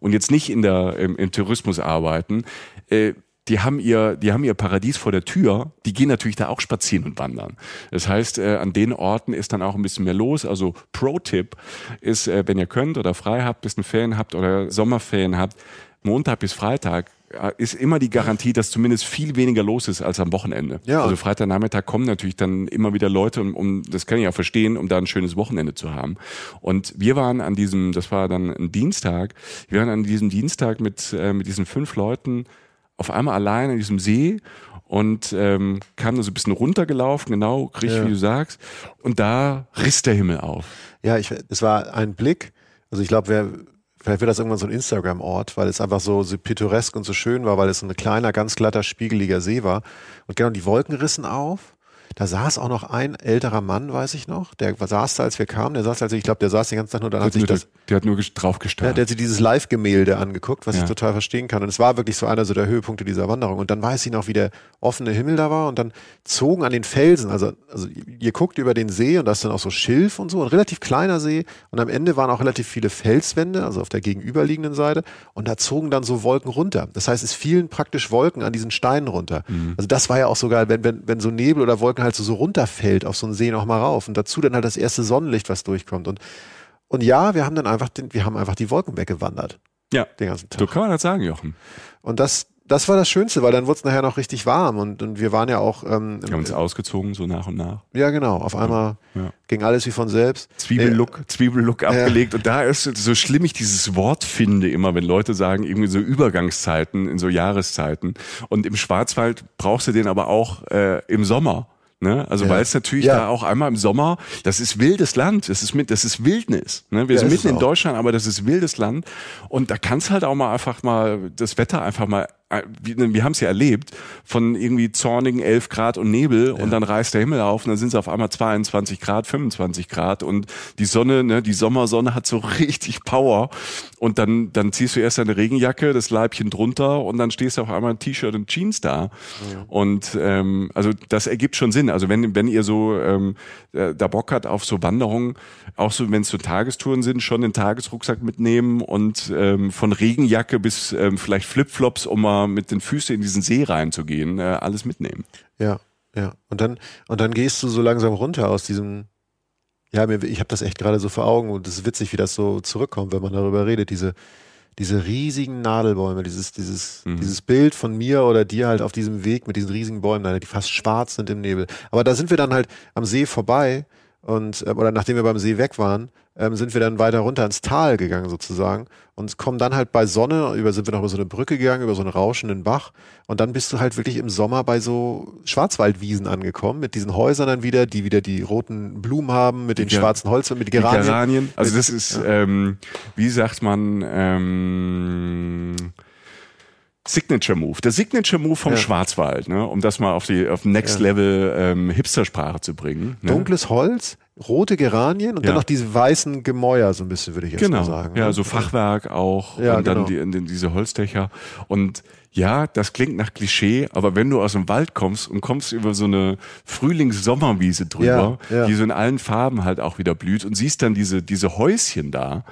und jetzt nicht in der im, im Tourismus arbeiten, äh, die haben ihr, die haben ihr Paradies vor der Tür, die gehen natürlich da auch spazieren und wandern. Das heißt, äh, an den Orten ist dann auch ein bisschen mehr los. Also Pro-Tipp ist, äh, wenn ihr könnt oder frei habt, bisschen Ferien habt oder Sommerferien habt, Montag bis Freitag äh, ist immer die Garantie, dass zumindest viel weniger los ist als am Wochenende. Ja. Also Freitagnachmittag kommen natürlich dann immer wieder Leute, um, um das kann ich auch verstehen, um da ein schönes Wochenende zu haben. Und wir waren an diesem, das war dann ein Dienstag, wir waren an diesem Dienstag mit, äh, mit diesen fünf Leuten auf einmal allein in diesem See und ähm, kam da so ein bisschen runtergelaufen, genau, richtig Ja. wie du sagst. Und da riss der Himmel auf. Ja, ich, es war ein Blick. Also ich glaube, wer, vielleicht wird das irgendwann so ein Instagram-Ort, weil es einfach so, so pittoresk und so schön war, weil es so ein kleiner, ganz glatter, spiegeliger See war. Und genau, die Wolken rissen auf. Da saß auch noch ein älterer Mann, weiß ich noch. Der saß da, als wir kamen. Der saß also, ich glaube, der saß den ganzen Tag nur, dann Der hat sich das, der hat nur drauf ja, gestarrt. der hat sich dieses Live-Gemälde angeguckt, was Ja. ich total verstehen kann. Und es war wirklich so einer so der Höhepunkte dieser Wanderung. Und dann weiß ich noch, wie der offene Himmel da war und dann zogen an den Felsen, also, also ihr guckt über den See und da ist dann auch so Schilf und so, ein relativ kleiner See. Und am Ende waren auch relativ viele Felswände, also auf der gegenüberliegenden Seite. Und da zogen dann so Wolken runter. Das heißt, es fielen praktisch Wolken an diesen Steinen runter. Also das war ja auch so geil, wenn, wenn, wenn so Nebel oder Wolken halt so, so runterfällt auf so einen See nochmal rauf. Und dazu dann halt das erste Sonnenlicht, was durchkommt. Und, und ja, wir haben dann einfach, den, wir haben einfach die Wolken weggewandert. ja, Den ganzen Tag. so kann man das sagen, Jochen. Und das, das war das Schönste, weil dann wurde es nachher noch richtig warm und, und wir waren ja auch, ähm, Wir haben uns ausgezogen, so nach und nach. ja genau, auf einmal Ja. ging alles wie von selbst. Zwiebellook, Zwiebellook abgelegt. Und da ist so schlimm ich dieses Wort finde immer, wenn Leute sagen, irgendwie so Übergangszeiten in so Jahreszeiten. Und im Schwarzwald brauchst du den aber auch äh, im Sommer. Ne? Also Ja. weil es natürlich Ja. da auch einmal im Sommer, das ist wildes Land, das ist mit, das ist Wildnis. Ne? Wir Ja, sind mitten es in. Deutschland, aber das ist wildes Land. Und da kann's halt auch mal einfach mal das Wetter einfach mal wir, wir haben es ja erlebt, von irgendwie zornigen 11 Grad und Nebel und dann reißt der Himmel auf und dann sind es auf einmal 22 Grad, 25 Grad und die Sonne, ne, die Sommersonne hat so richtig Power und dann, dann ziehst du erst deine Regenjacke, das Leibchen drunter und dann stehst du auf einmal in T-Shirt und Jeans da. Und ähm, also das ergibt schon Sinn. Also wenn, wenn ihr so ähm, äh, da Bock hat auf so Wanderungen, auch so, wenn es so Tagestouren sind, schon den Tagesrucksack mitnehmen und ähm, von Regenjacke bis ähm, vielleicht Flipflops, um mal mit den Füßen in diesen See reinzugehen, äh, alles mitnehmen. Ja, ja. Und dann, und dann gehst du so langsam runter aus diesem, ja, mir, ich habe das echt gerade so vor Augen und es ist witzig, wie das so zurückkommt, wenn man darüber redet, diese, diese riesigen Nadelbäume, dieses, dieses, Mhm. dieses Bild von mir oder dir halt auf diesem Weg mit diesen riesigen Bäumen, die fast schwarz sind im Nebel. Aber da sind wir dann halt am See vorbei und, ähm, oder nachdem wir beim See weg waren, ähm, sind wir dann weiter runter ins Tal gegangen sozusagen und kommen dann halt bei Sonne, über, sind wir noch über so eine Brücke gegangen, über so einen rauschenden Bach und dann bist du halt wirklich im Sommer bei so Schwarzwaldwiesen angekommen, mit diesen Häusern dann wieder, die wieder die roten Blumen haben, mit den Ger- schwarzen Holz, mit den Die Geranien. Geranien. Also Mit- das ist, ähm, wie sagt man, ähm, Signature Move. Der Signature Move vom Ja. Schwarzwald, ne? um das mal auf die auf Next Level ähm, Hipstersprache zu bringen. Ne? Dunkles Holz, rote Geranien und Ja. dann noch diese weißen Gemäuer, so ein bisschen, würde ich jetzt Genau, mal sagen. ja, ne? so Fachwerk auch Ja, und dann genau. die, die, diese Holzdächer und ja, das klingt nach Klischee, aber wenn du aus dem Wald kommst und kommst über so eine Frühlings-Sommerwiese drüber, Ja, ja. die so in allen Farben halt auch wieder blüht und siehst dann diese, diese Häuschen da,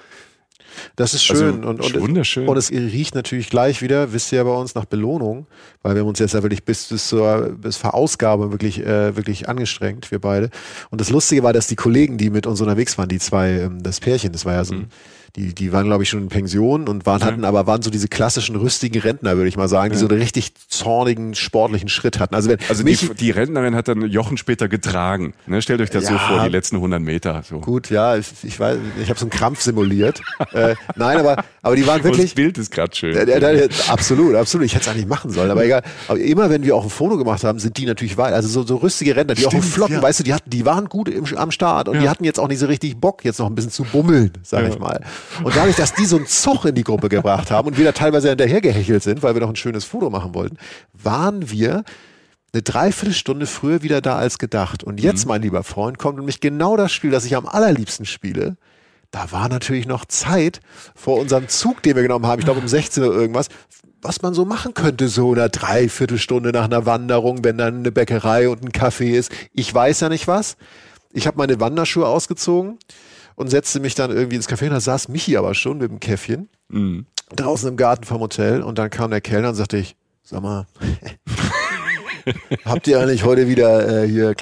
Das ist Also, schön und, und, wunderschön. und es riecht natürlich gleich wieder, wisst ihr ja bei uns, nach Belohnung, weil wir haben uns jetzt ja wirklich bis, bis zur bis Verausgabe wirklich, äh, wirklich angestrengt, wir beide. Und das Lustige war, dass die Kollegen, die mit uns unterwegs waren, die zwei, ähm, das Pärchen, das war ja Mhm. so ein, die, die waren, glaube ich, schon in Pension und waren, hatten aber waren so diese klassischen rüstigen Rentner, würde ich mal sagen, die so einen richtig zornigen, sportlichen Schritt hatten. Also wenn Also mich, die, die Rentnerin hat dann Jochen später getragen. Ne? Stellt euch das so Ja. vor, die letzten 100 Meter. So. gut, ja, ich, ich weiß, ich habe so einen Krampf simuliert. äh, nein, aber, aber die waren wirklich. Das Bild ist gerade schön. Ja, ja, ja, absolut, absolut. Ich hätte es eigentlich machen sollen, aber egal. Aber immer wenn wir auch ein Foto gemacht haben, sind die natürlich weit. Also so, so rüstige Rentner, die auch Stimmt, flotten, ja. weißt du, die hatten, die waren gut im, am Start und Ja. die hatten jetzt auch nicht so richtig Bock, jetzt noch ein bisschen zu bummeln, sag Ja. ich mal. Und dadurch, dass die so einen Zug in die Gruppe gebracht haben und wir da teilweise hinterhergehechelt sind, weil wir noch ein schönes Foto machen wollten, waren wir eine Dreiviertelstunde früher wieder da als gedacht. Und Mhm. jetzt, mein lieber Freund, kommt nämlich genau das Spiel, das ich am allerliebsten spiele. Da war natürlich noch Zeit vor unserem Zug, den wir genommen haben, ich glaube um 16 Uhr irgendwas, was man so machen könnte, so eine Dreiviertelstunde nach einer Wanderung, wenn dann eine Bäckerei und ein Café ist. Ich weiß ja nicht was. Ich habe meine Wanderschuhe ausgezogen und setzte mich dann irgendwie ins Café und da saß Michi aber schon mit dem Käffchen Mhm. draußen im Garten vom Hotel und dann kam der Kellner und sagte ich, sag mal, habt ihr eigentlich heute wieder äh, hier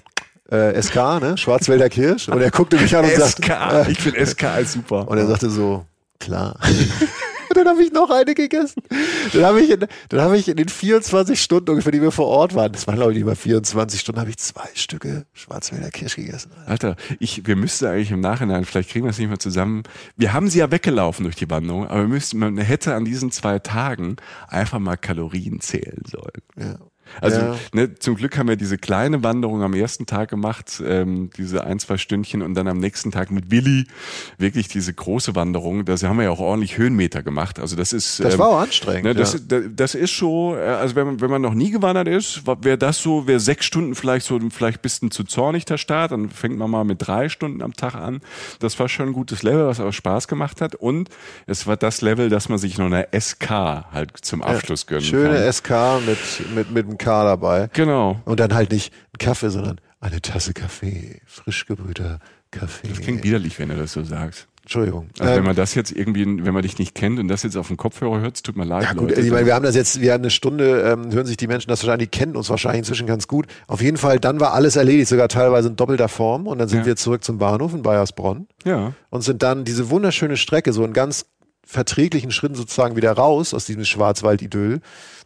äh, SK, ne? Schwarzwälder Kirsch? Und er guckte mich an und sagte, SK, ich finde SK super. und er sagte so, klar. dann habe ich noch eine gegessen. Dann habe ich, in, dann hab ich in den 24 Stunden ungefähr, die wir vor Ort waren, das waren glaube ich über 24 Stunden, habe ich zwei Stücke Schwarzwälder Kirsch gegessen. Alter, ich, wir müssten eigentlich im Nachhinein, vielleicht kriegen wir es nicht mehr zusammen. Wir haben sie ja weggelaufen durch die Wanderung, aber wir müssten, man hätte an diesen zwei Tagen einfach mal Kalorien zählen sollen. Ja. Also Ja. ne, zum Glück haben wir diese kleine Wanderung am ersten Tag gemacht, ähm, diese ein, zwei Stündchen und dann am nächsten Tag mit Willi wirklich diese große Wanderung. Da haben wir ja auch ordentlich Höhenmeter gemacht. Also das ist Das ähm, war auch anstrengend. Ne, das, ja. da- das ist so, äh, also wenn man, wenn man noch nie gewandert ist, wäre das so, wäre sechs Stunden vielleicht so, vielleicht ein bisschen zu zornig der Start, dann fängt man mal mit drei Stunden am Tag an. Das war schon ein gutes Level, was aber Spaß gemacht hat und es war das Level, dass man sich noch eine SK halt zum Abschluss gönnen Schöne kann. SK mit, mit, mit einem K dabei. Genau. Und dann halt nicht ein Kaffee, sondern eine Tasse Kaffee. Frisch gebrühter Kaffee. Das klingt widerlich, wenn du das so sagst. Entschuldigung. Also wenn Ähm, man das jetzt irgendwie, wenn man dich nicht kennt und das jetzt auf dem Kopfhörer hört, tut mir leid, ja gut, Leute. ich meine, wir haben das jetzt, wir haben eine Stunde, ähm, hören sich die Menschen das wahrscheinlich, die kennen uns wahrscheinlich inzwischen ganz gut. Auf jeden Fall, dann war alles erledigt, sogar teilweise in doppelter Form. Und dann sind Ja. wir zurück zum Bahnhof in Bayersbronn ja. und sind dann diese wunderschöne Strecke so in ganz verträglichen Schritten sozusagen wieder raus aus diesem Schwarzwald-Idyll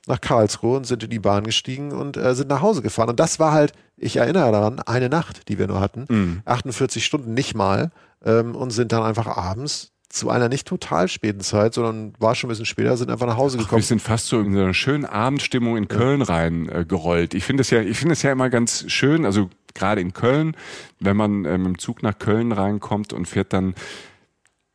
nach Karlsruhe und sind in die Bahn gestiegen und äh, sind nach Hause gefahren. Und das war halt, ich erinnere daran, eine Nacht, die wir nur hatten. Mhm. 48 Stunden nicht mal ähm, und sind dann einfach abends zu einer nicht total späten Zeit, sondern war schon ein bisschen später, sind einfach nach Hause Wir gekommen. sind fast so in so einer schönen Abendstimmung in Köln rein äh, gerollt. Ich finde es ja, ich finde es ja immer ganz schön, also gerade in Köln, wenn man ähm, mit dem Zug nach Köln reinkommt und fährt dann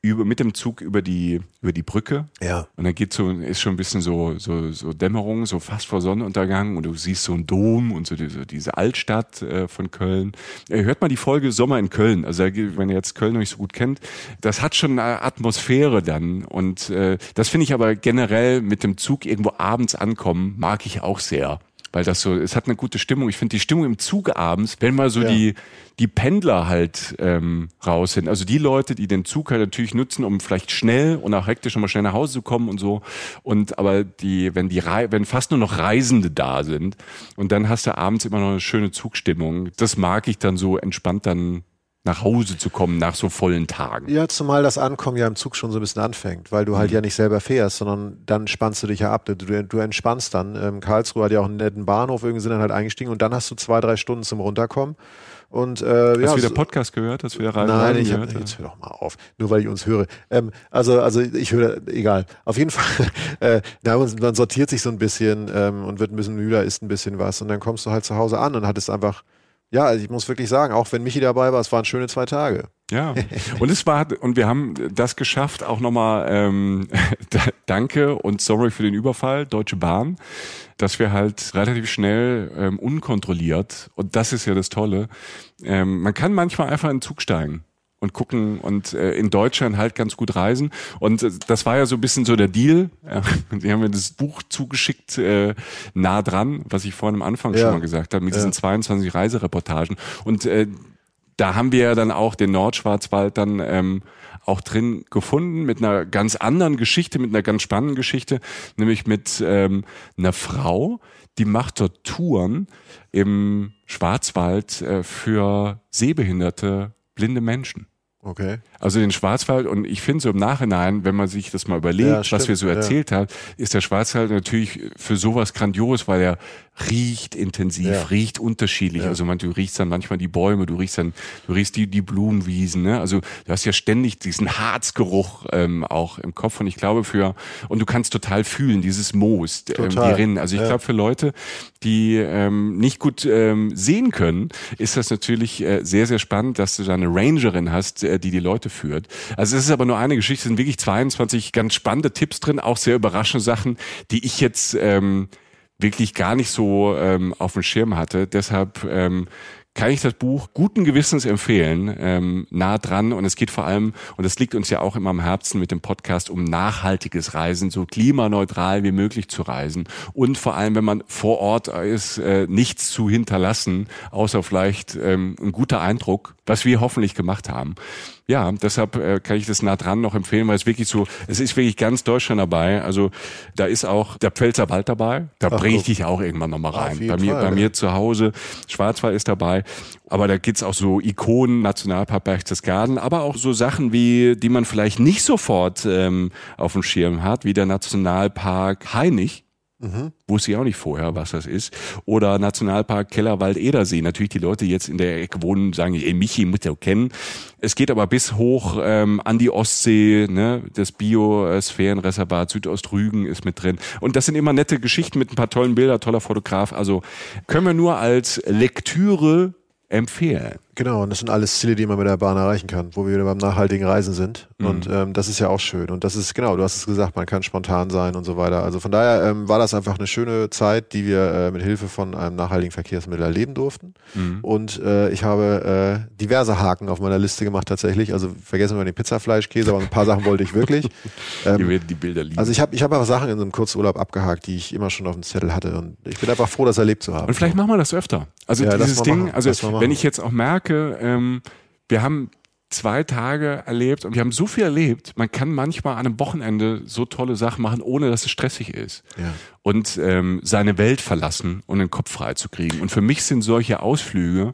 über, mit dem Zug über die, über die Brücke. Ja. Und dann geht so, ist schon ein bisschen so, so, so Dämmerung, so fast vor Sonnenuntergang und du siehst so einen Dom und so diese, diese Altstadt äh, von Köln. Äh, hört mal die Folge Sommer in Köln. Also wenn ihr jetzt Köln noch nicht so gut kennt, das hat schon eine Atmosphäre dann. Und äh, das finde ich aber generell mit dem Zug irgendwo abends ankommen, mag ich auch sehr. Weil das so, es hat eine gute Stimmung. Ich finde die Stimmung im Zug abends, wenn mal so Ja. die, die Pendler halt ähm, raus sind. Also die Leute, die den Zug halt natürlich nutzen, um vielleicht schnell und auch hektisch nochmal schnell nach Hause zu kommen und so. Und aber die, wenn die Rei wenn fast nur noch Reisende da sind und dann hast du abends immer noch eine schöne Zugstimmung, das mag ich dann so entspannt dann nach Hause zu kommen nach so vollen Tagen. Ja, zumal das Ankommen ja im Zug schon so ein bisschen anfängt, weil du Mhm. halt ja nicht selber fährst, sondern dann spannst du dich ja ab. Du, du entspannst dann. Ähm, Karlsruhe hat ja auch einen netten Bahnhof, irgendwie sind dann halt eingestiegen und dann hast du zwei, drei Stunden zum Runterkommen. Und äh, Hast ja, du wieder Podcast gehört? Hast du wieder rein Nein, ich gehört? jetzt hör doch mal auf, nur weil ich uns höre. Ähm, also, also ich höre, egal. Auf jeden Fall, äh, na, man, man sortiert sich so ein bisschen ähm, und wird ein bisschen müder, isst ein bisschen was und dann kommst du halt zu Hause an und hattest einfach, ja, also ich muss wirklich sagen, auch wenn Michi dabei war, es waren schöne zwei Tage. Ja, und es war und wir haben das geschafft. Auch nochmal ähm, Danke und sorry für den Überfall, Deutsche Bahn, dass wir halt relativ schnell ähm, unkontrolliert und das ist ja das Tolle. Ähm, man kann manchmal einfach in den Zug steigen und gucken und äh, in Deutschland halt ganz gut reisen. Und äh, das war ja so ein bisschen so der Deal. Ja, Sie haben mir das Buch zugeschickt, äh, nah dran, was ich vorhin am Anfang Ja. schon mal gesagt habe, mit diesen 22 Reisereportagen. Und äh, da haben wir ja dann auch den Nordschwarzwald dann ähm, auch drin gefunden mit einer ganz anderen Geschichte, mit einer ganz spannenden Geschichte, nämlich mit ähm, einer Frau, die macht dort Touren im Schwarzwald äh, für sehbehinderte, blinde Menschen. Okay. Also den Schwarzwald und ich finde so im Nachhinein, wenn man sich das mal überlegt, Ja, was wir so ja. erzählt haben, ist der Schwarzwald natürlich für sowas grandios, weil er riecht intensiv, Ja. riecht unterschiedlich. Also man, du riechst dann manchmal die Bäume, du riechst dann, du riechst die, die Blumenwiesen, ne? Also du hast ja ständig diesen Harzgeruch ähm, auch im Kopf und ich glaube für, und du kannst total fühlen, dieses Moos, ähm, die. Rinnen. Also ich Ja. glaube für Leute, die ähm, nicht gut ähm, sehen können, ist das natürlich äh, sehr, sehr spannend, dass du da eine Rangerin hast, äh, die die Leute führt. Also es ist aber nur eine Geschichte, es sind wirklich 22 ganz spannende Tipps drin, auch sehr überraschende Sachen, die ich jetzt ähm, wirklich gar nicht so ähm, auf dem Schirm hatte. Deshalb ähm, kann ich das Buch guten Gewissens empfehlen, ähm, nah dran. Und es geht vor allem, und das liegt uns ja auch immer am Herzen mit dem Podcast, um nachhaltiges Reisen, so klimaneutral wie möglich zu reisen. Und vor allem, wenn man vor Ort ist, äh, nichts zu hinterlassen, außer vielleicht ähm, ein guter Eindruck, was wir hoffentlich gemacht haben. Ja, deshalb äh, kann ich das nah dran noch empfehlen, weil es wirklich so, es ist wirklich ganz Deutschland dabei. Also da ist auch der Pfälzer Wald dabei. Da bringe ich dich auch irgendwann nochmal rein. Bei mir, Fall, bei mir zu Hause, Schwarzwald ist dabei. Aber da gibt's auch so Ikonen, Nationalpark Berchtesgaden, aber auch so Sachen wie, die man vielleicht nicht sofort ähm, auf dem Schirm hat, wie der Nationalpark Hainich Mhm. Wusste ich auch nicht vorher, was das ist. Oder Nationalpark Kellerwald-Edersee. Natürlich die Leute, jetzt in der Ecke wohnen, sagen, ey, Michi muss ja kennen. Es geht aber bis hoch ähm, an die Ostsee, ne? das Biosphärenreservat Südostrügen ist mit drin. Und das sind immer nette Geschichten mit ein paar tollen Bildern, toller Fotograf. Also können wir nur als Lektüre empfehlen. Genau, und das sind alles Ziele, die man mit der Bahn erreichen kann, wo wir wieder beim nachhaltigen Reisen sind. Mhm. Und ähm, das ist ja auch schön. Und das ist, genau, du hast es gesagt, man kann spontan sein und so weiter. Also von daher ähm, war das einfach eine schöne Zeit, die wir äh, mit Hilfe von einem nachhaltigen Verkehrsmittel erleben durften. Mhm. Und äh, ich habe äh, diverse Haken auf meiner Liste gemacht tatsächlich. Also vergessen wir den Pizzafleischkäse, aber ein paar Sachen wollte ich wirklich. Ähm, Ihr werdet die Bilder lieben. Also ich habe ich hab einfach Sachen in so einem Kurzurlaub abgehakt, die ich immer schon auf dem Zettel hatte. Und ich bin einfach froh, das erlebt zu haben. Und vielleicht machen wir das öfter. Also ja, dieses Ding, machen, also wenn ich jetzt auch merke, ähm, wir haben zwei Tage erlebt und wir haben so viel erlebt, man kann manchmal an einem Wochenende so tolle Sachen machen, ohne dass es stressig ist. Ja. Und ähm, seine Welt verlassen und den Kopf frei zu kriegen. Und für mich sind solche Ausflüge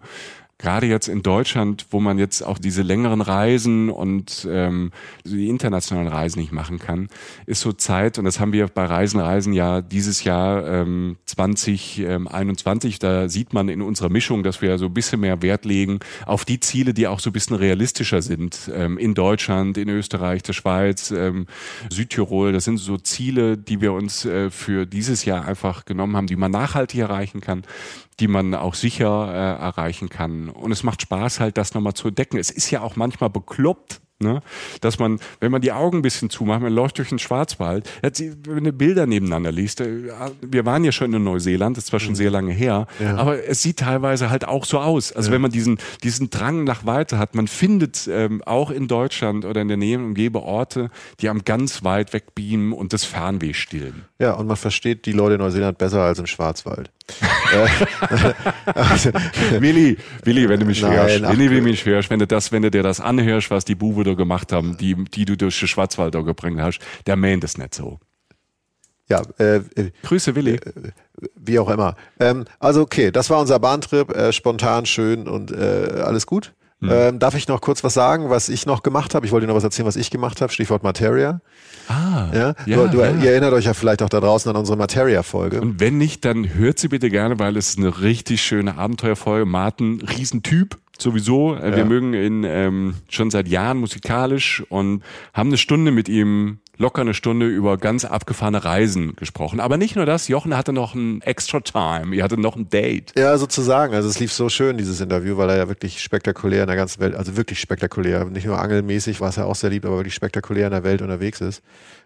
gerade jetzt in Deutschland, wo man jetzt auch diese längeren Reisen und ähm, die internationalen Reisen nicht machen kann, ist so Zeit, und das haben wir bei Reisen, Reisen ja dieses Jahr ähm, 2021, da sieht man in unserer Mischung, dass wir so ein bisschen mehr Wert legen auf die Ziele, die auch so ein bisschen realistischer sind. Ähm, in Deutschland, in Österreich, der Schweiz, ähm, Südtirol, das sind so Ziele, die wir uns äh, für dieses Jahr einfach genommen haben, die man nachhaltig erreichen kann die man auch sicher äh, erreichen kann. Und es macht Spaß halt, das nochmal zu entdecken. Es ist ja auch manchmal bekloppt, Ne? Dass man, wenn man die Augen ein bisschen zumacht, man läuft durch den Schwarzwald, wenn du Bilder nebeneinander liest, äh, wir waren ja schon in Neuseeland, das ist zwar schon mhm. sehr lange her, ja. aber es sieht teilweise halt auch so aus. Also ja. wenn man diesen, diesen Drang nach weiter hat, man findet ähm, auch in Deutschland oder in der Nähe umgebe Orte, die am ganz weit weg beamen und das Fernweh stillen. Ja, und man versteht die Leute in Neuseeland besser als im Schwarzwald. Äh, also, Willi, Willi, wenn du mich Nein, hörst, Willi, wenn du mich hörst, wenn du das, wenn du dir das anhörst, was die Bube da gemacht haben, die, die du durch den Schwarzwald da gebracht hast, der meint es nicht so. Ja, äh, äh, Grüße, Willi. Äh, wie auch immer. Ähm, also okay, das war unser Bahntrip, äh, spontan, schön und äh, alles gut. Mhm. Ähm, darf ich noch kurz was sagen, was ich noch gemacht habe? Ich wollte dir noch was erzählen, was ich gemacht habe. Stichwort Materia. Ah, ja, ja, du, du ja. Ihr erinnert euch ja vielleicht auch da draußen an unsere Materia-Folge. Und wenn nicht, dann hört sie bitte gerne, weil es ist eine richtig schöne Abenteuerfolge. Martin, Riesentyp sowieso. Äh, ja. Wir mögen ihn ähm, schon seit Jahren musikalisch und haben eine Stunde mit ihm locker eine Stunde über ganz abgefahrene Reisen gesprochen. Aber nicht nur das, Jochen hatte noch ein Extra Time, ihr hattet noch ein Date. Ja, sozusagen. Also es lief so schön, dieses Interview, weil er ja wirklich spektakulär in der ganzen Welt, also wirklich spektakulär, nicht nur angelmäßig, was er auch sehr liebt, aber wirklich spektakulär in der Welt unterwegs ist.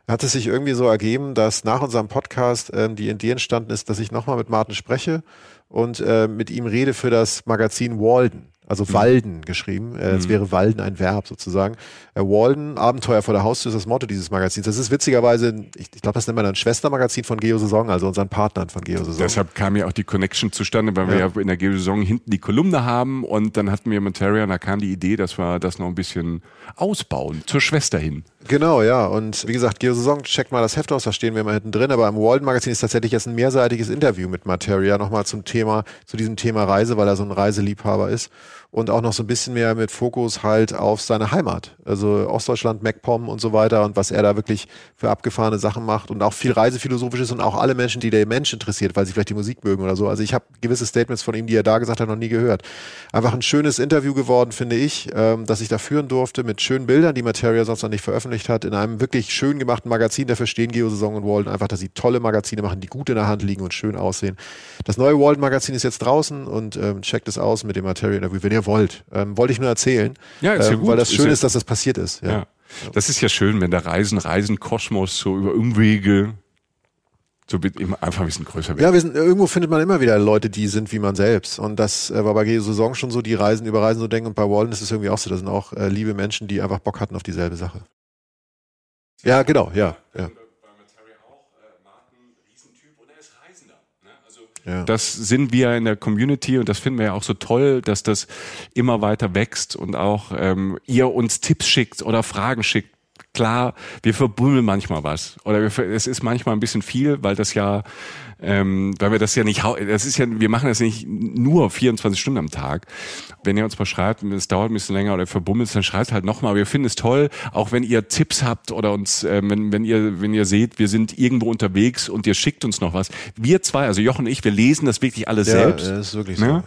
Hat es sich irgendwie so ergeben, dass nach unserem Podcast ähm, die Idee entstanden ist, dass ich nochmal mit Martin spreche und äh, mit ihm rede für das Magazin Walden also mhm. Walden geschrieben. Äh, es mhm. wäre Walden ein Verb sozusagen. Äh, Walden, Abenteuer vor der Haustür ist das Motto dieses Magazins. Das ist witzigerweise, ich, ich glaube, das nennt man ein Schwestermagazin von Geosaison, also unseren Partnern von Geosaison. Deshalb kam ja auch die Connection zustande, weil wir ja in der Geosaison hinten die Kolumne haben und dann hatten wir Materia und da kam die Idee, dass wir das noch ein bisschen ausbauen, zur Schwester hin. Genau, ja. Und wie gesagt, Geosaison, checkt mal das Heft aus, da stehen wir mal hinten drin. Aber im Walden Magazin ist tatsächlich jetzt ein mehrseitiges Interview mit Materia nochmal zum Thema, zu diesem Thema Reise, weil er so ein Reiseliebhaber ist und auch noch so ein bisschen mehr mit Fokus halt auf seine Heimat. Also Ostdeutschland, MacPom und so weiter und was er da wirklich für abgefahrene Sachen macht und auch viel reisephilosophisches und auch alle Menschen, die der Mensch interessiert, weil sie vielleicht die Musik mögen oder so. Also ich habe gewisse Statements von ihm, die er da gesagt hat, noch nie gehört. Einfach ein schönes Interview geworden, finde ich, ähm, dass ich da führen durfte mit schönen Bildern, die Materia sonst noch nicht veröffentlicht hat, in einem wirklich schön gemachten Magazin. Dafür stehen Geosaison und Walden einfach, dass sie tolle Magazine machen, die gut in der Hand liegen und schön aussehen. Das neue Walden Magazin ist jetzt draußen und ähm, checkt es aus mit dem Materia-Interview, wenn ihr ihr wollt. Ähm, wollte ich nur erzählen. Ja, ist ja ähm, gut. Weil das schön ist, ist, dass das passiert ist. Ja. ja. Das ist ja schön, wenn der Reisen, Reisen, Kosmos so über Umwege so einfach ein bisschen größer wird. Ja, sind, irgendwo findet man immer wieder Leute, die sind wie man selbst. Und das äh, war bei Saison schon so, die Reisen über Reisen so denken. Und bei Walden ist es irgendwie auch so. Das sind auch äh, liebe Menschen, die einfach Bock hatten auf dieselbe Sache. Ja, genau, ja. ja. Ja. Das sind wir in der Community und das finden wir ja auch so toll, dass das immer weiter wächst und auch ähm, ihr uns Tipps schickt oder Fragen schickt. Klar, wir verbummeln manchmal was oder wir, es ist manchmal ein bisschen viel, weil das ja ähm, weil wir das ja nicht, das ist ja, wir machen das nicht nur 24 Stunden am Tag. Wenn ihr uns mal schreibt, es dauert ein bisschen länger oder verbummelt, dann schreibt halt nochmal. Wir finden es toll, auch wenn ihr Tipps habt oder uns, äh, wenn, wenn ihr, wenn ihr seht, wir sind irgendwo unterwegs und ihr schickt uns noch was. Wir zwei, also Jochen und ich, wir lesen das wirklich alles ja, selbst. Ja, ist wirklich so. Ja?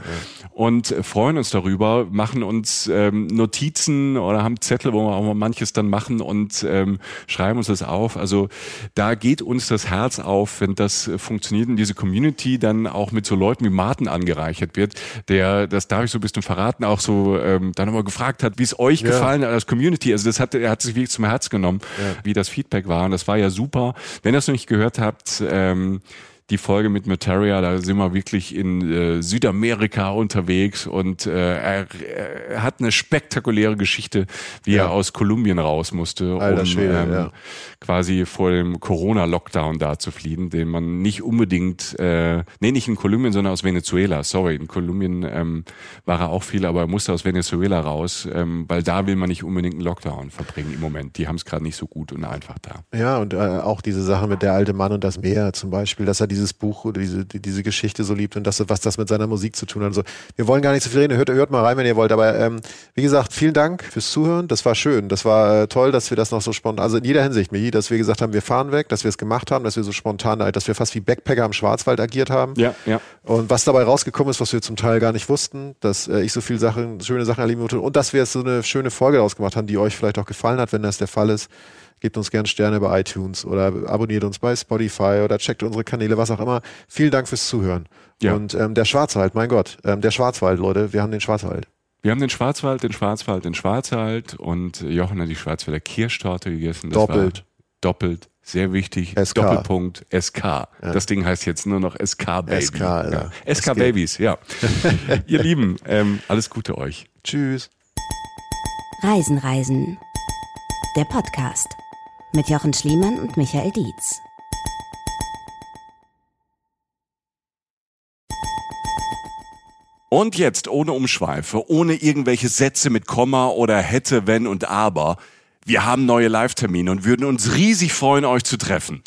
Und freuen uns darüber, machen uns ähm, Notizen oder haben Zettel, wo wir auch mal manches dann machen und ähm, schreiben uns das auf. Also da geht uns das Herz auf, wenn das funktioniert in diese Community dann auch mit so Leuten wie Martin angereichert wird, der, das darf ich so ein bisschen verraten, auch so ähm, dann nochmal gefragt hat, wie es euch ja. gefallen hat als Community. Also das hat, er hat sich wirklich zum Herz genommen, ja. wie das Feedback war. Und das war ja super. Wenn ihr es noch nicht gehört habt, ähm, die Folge mit Materia, da sind wir wirklich in äh, Südamerika unterwegs und äh, er, er hat eine spektakuläre Geschichte, wie ja. er aus Kolumbien raus musste, Alter um Schwede, ähm, ja. quasi vor dem Corona-Lockdown da zu fliehen, den man nicht unbedingt, äh, nee, nicht in Kolumbien, sondern aus Venezuela. Sorry, in Kolumbien ähm, war er auch viel, aber er musste aus Venezuela raus, ähm, weil da will man nicht unbedingt einen Lockdown verbringen im Moment. Die haben es gerade nicht so gut und einfach da. Ja, und äh, auch diese Sache mit der alte Mann und das Meer zum Beispiel, dass er die dieses Buch oder diese, diese Geschichte so liebt und das, was das mit seiner Musik zu tun hat. Also, wir wollen gar nicht so viel reden, hört, hört mal rein, wenn ihr wollt. Aber ähm, wie gesagt, vielen Dank fürs Zuhören. Das war schön. Das war äh, toll, dass wir das noch so spontan, also in jeder Hinsicht, Michi, dass wir gesagt haben, wir fahren weg, dass wir es gemacht haben, dass wir so spontan, dass wir fast wie Backpacker am Schwarzwald agiert haben. Ja, ja. Und was dabei rausgekommen ist, was wir zum Teil gar nicht wussten, dass äh, ich so viele Sachen, schöne Sachen erleben wollte und dass wir jetzt so eine schöne Folge daraus gemacht haben, die euch vielleicht auch gefallen hat, wenn das der Fall ist. Gebt uns gerne Sterne bei iTunes oder abonniert uns bei Spotify oder checkt unsere Kanäle, was auch immer. Vielen Dank fürs Zuhören. Ja. Und ähm, der Schwarzwald, mein Gott, ähm, der Schwarzwald, Leute, wir haben den Schwarzwald. Wir haben den Schwarzwald, den Schwarzwald, den Schwarzwald und Jochen hat die Schwarzwälder Kirschtorte gegessen. Das doppelt. doppelt. Sehr wichtig. SK. Doppelpunkt SK. Ja. Das Ding heißt jetzt nur noch SK Baby. SK, ja. SK Babys, ja. Ihr Lieben, ähm, alles Gute euch. Tschüss. Reisen, Reisen. Der Podcast mit Jochen Schliemann und Michael Dietz. Und jetzt ohne Umschweife, ohne irgendwelche Sätze mit Komma oder hätte, wenn und aber. Wir haben neue Live-Termine und würden uns riesig freuen, euch zu treffen.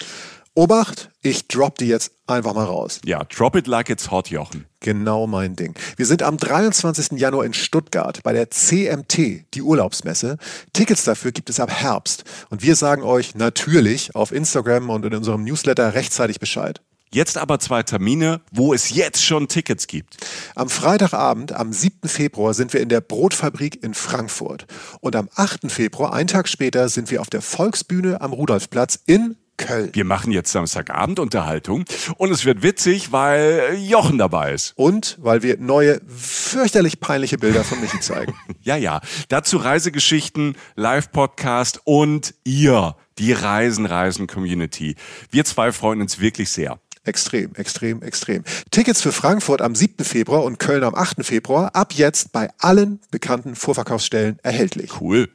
Obacht, ich drop die jetzt einfach mal raus. Ja, drop it like it's hot, Jochen. Genau mein Ding. Wir sind am 23. Januar in Stuttgart bei der CMT, die Urlaubsmesse. Tickets dafür gibt es ab Herbst. Und wir sagen euch natürlich auf Instagram und in unserem Newsletter rechtzeitig Bescheid. Jetzt aber zwei Termine, wo es jetzt schon Tickets gibt. Am Freitagabend, am 7. Februar, sind wir in der Brotfabrik in Frankfurt. Und am 8. Februar, einen Tag später, sind wir auf der Volksbühne am Rudolfplatz in Köln. Wir machen jetzt Samstagabend Unterhaltung und es wird witzig, weil Jochen dabei ist. Und weil wir neue, fürchterlich peinliche Bilder von Michi zeigen. ja, ja. Dazu Reisegeschichten, Live-Podcast und ihr, die Reisen-Reisen-Community. Wir zwei freuen uns wirklich sehr. Extrem, extrem, extrem. Tickets für Frankfurt am 7. Februar und Köln am 8. Februar ab jetzt bei allen bekannten Vorverkaufsstellen erhältlich. Cool.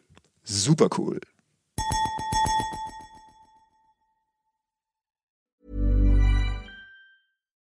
Super cool.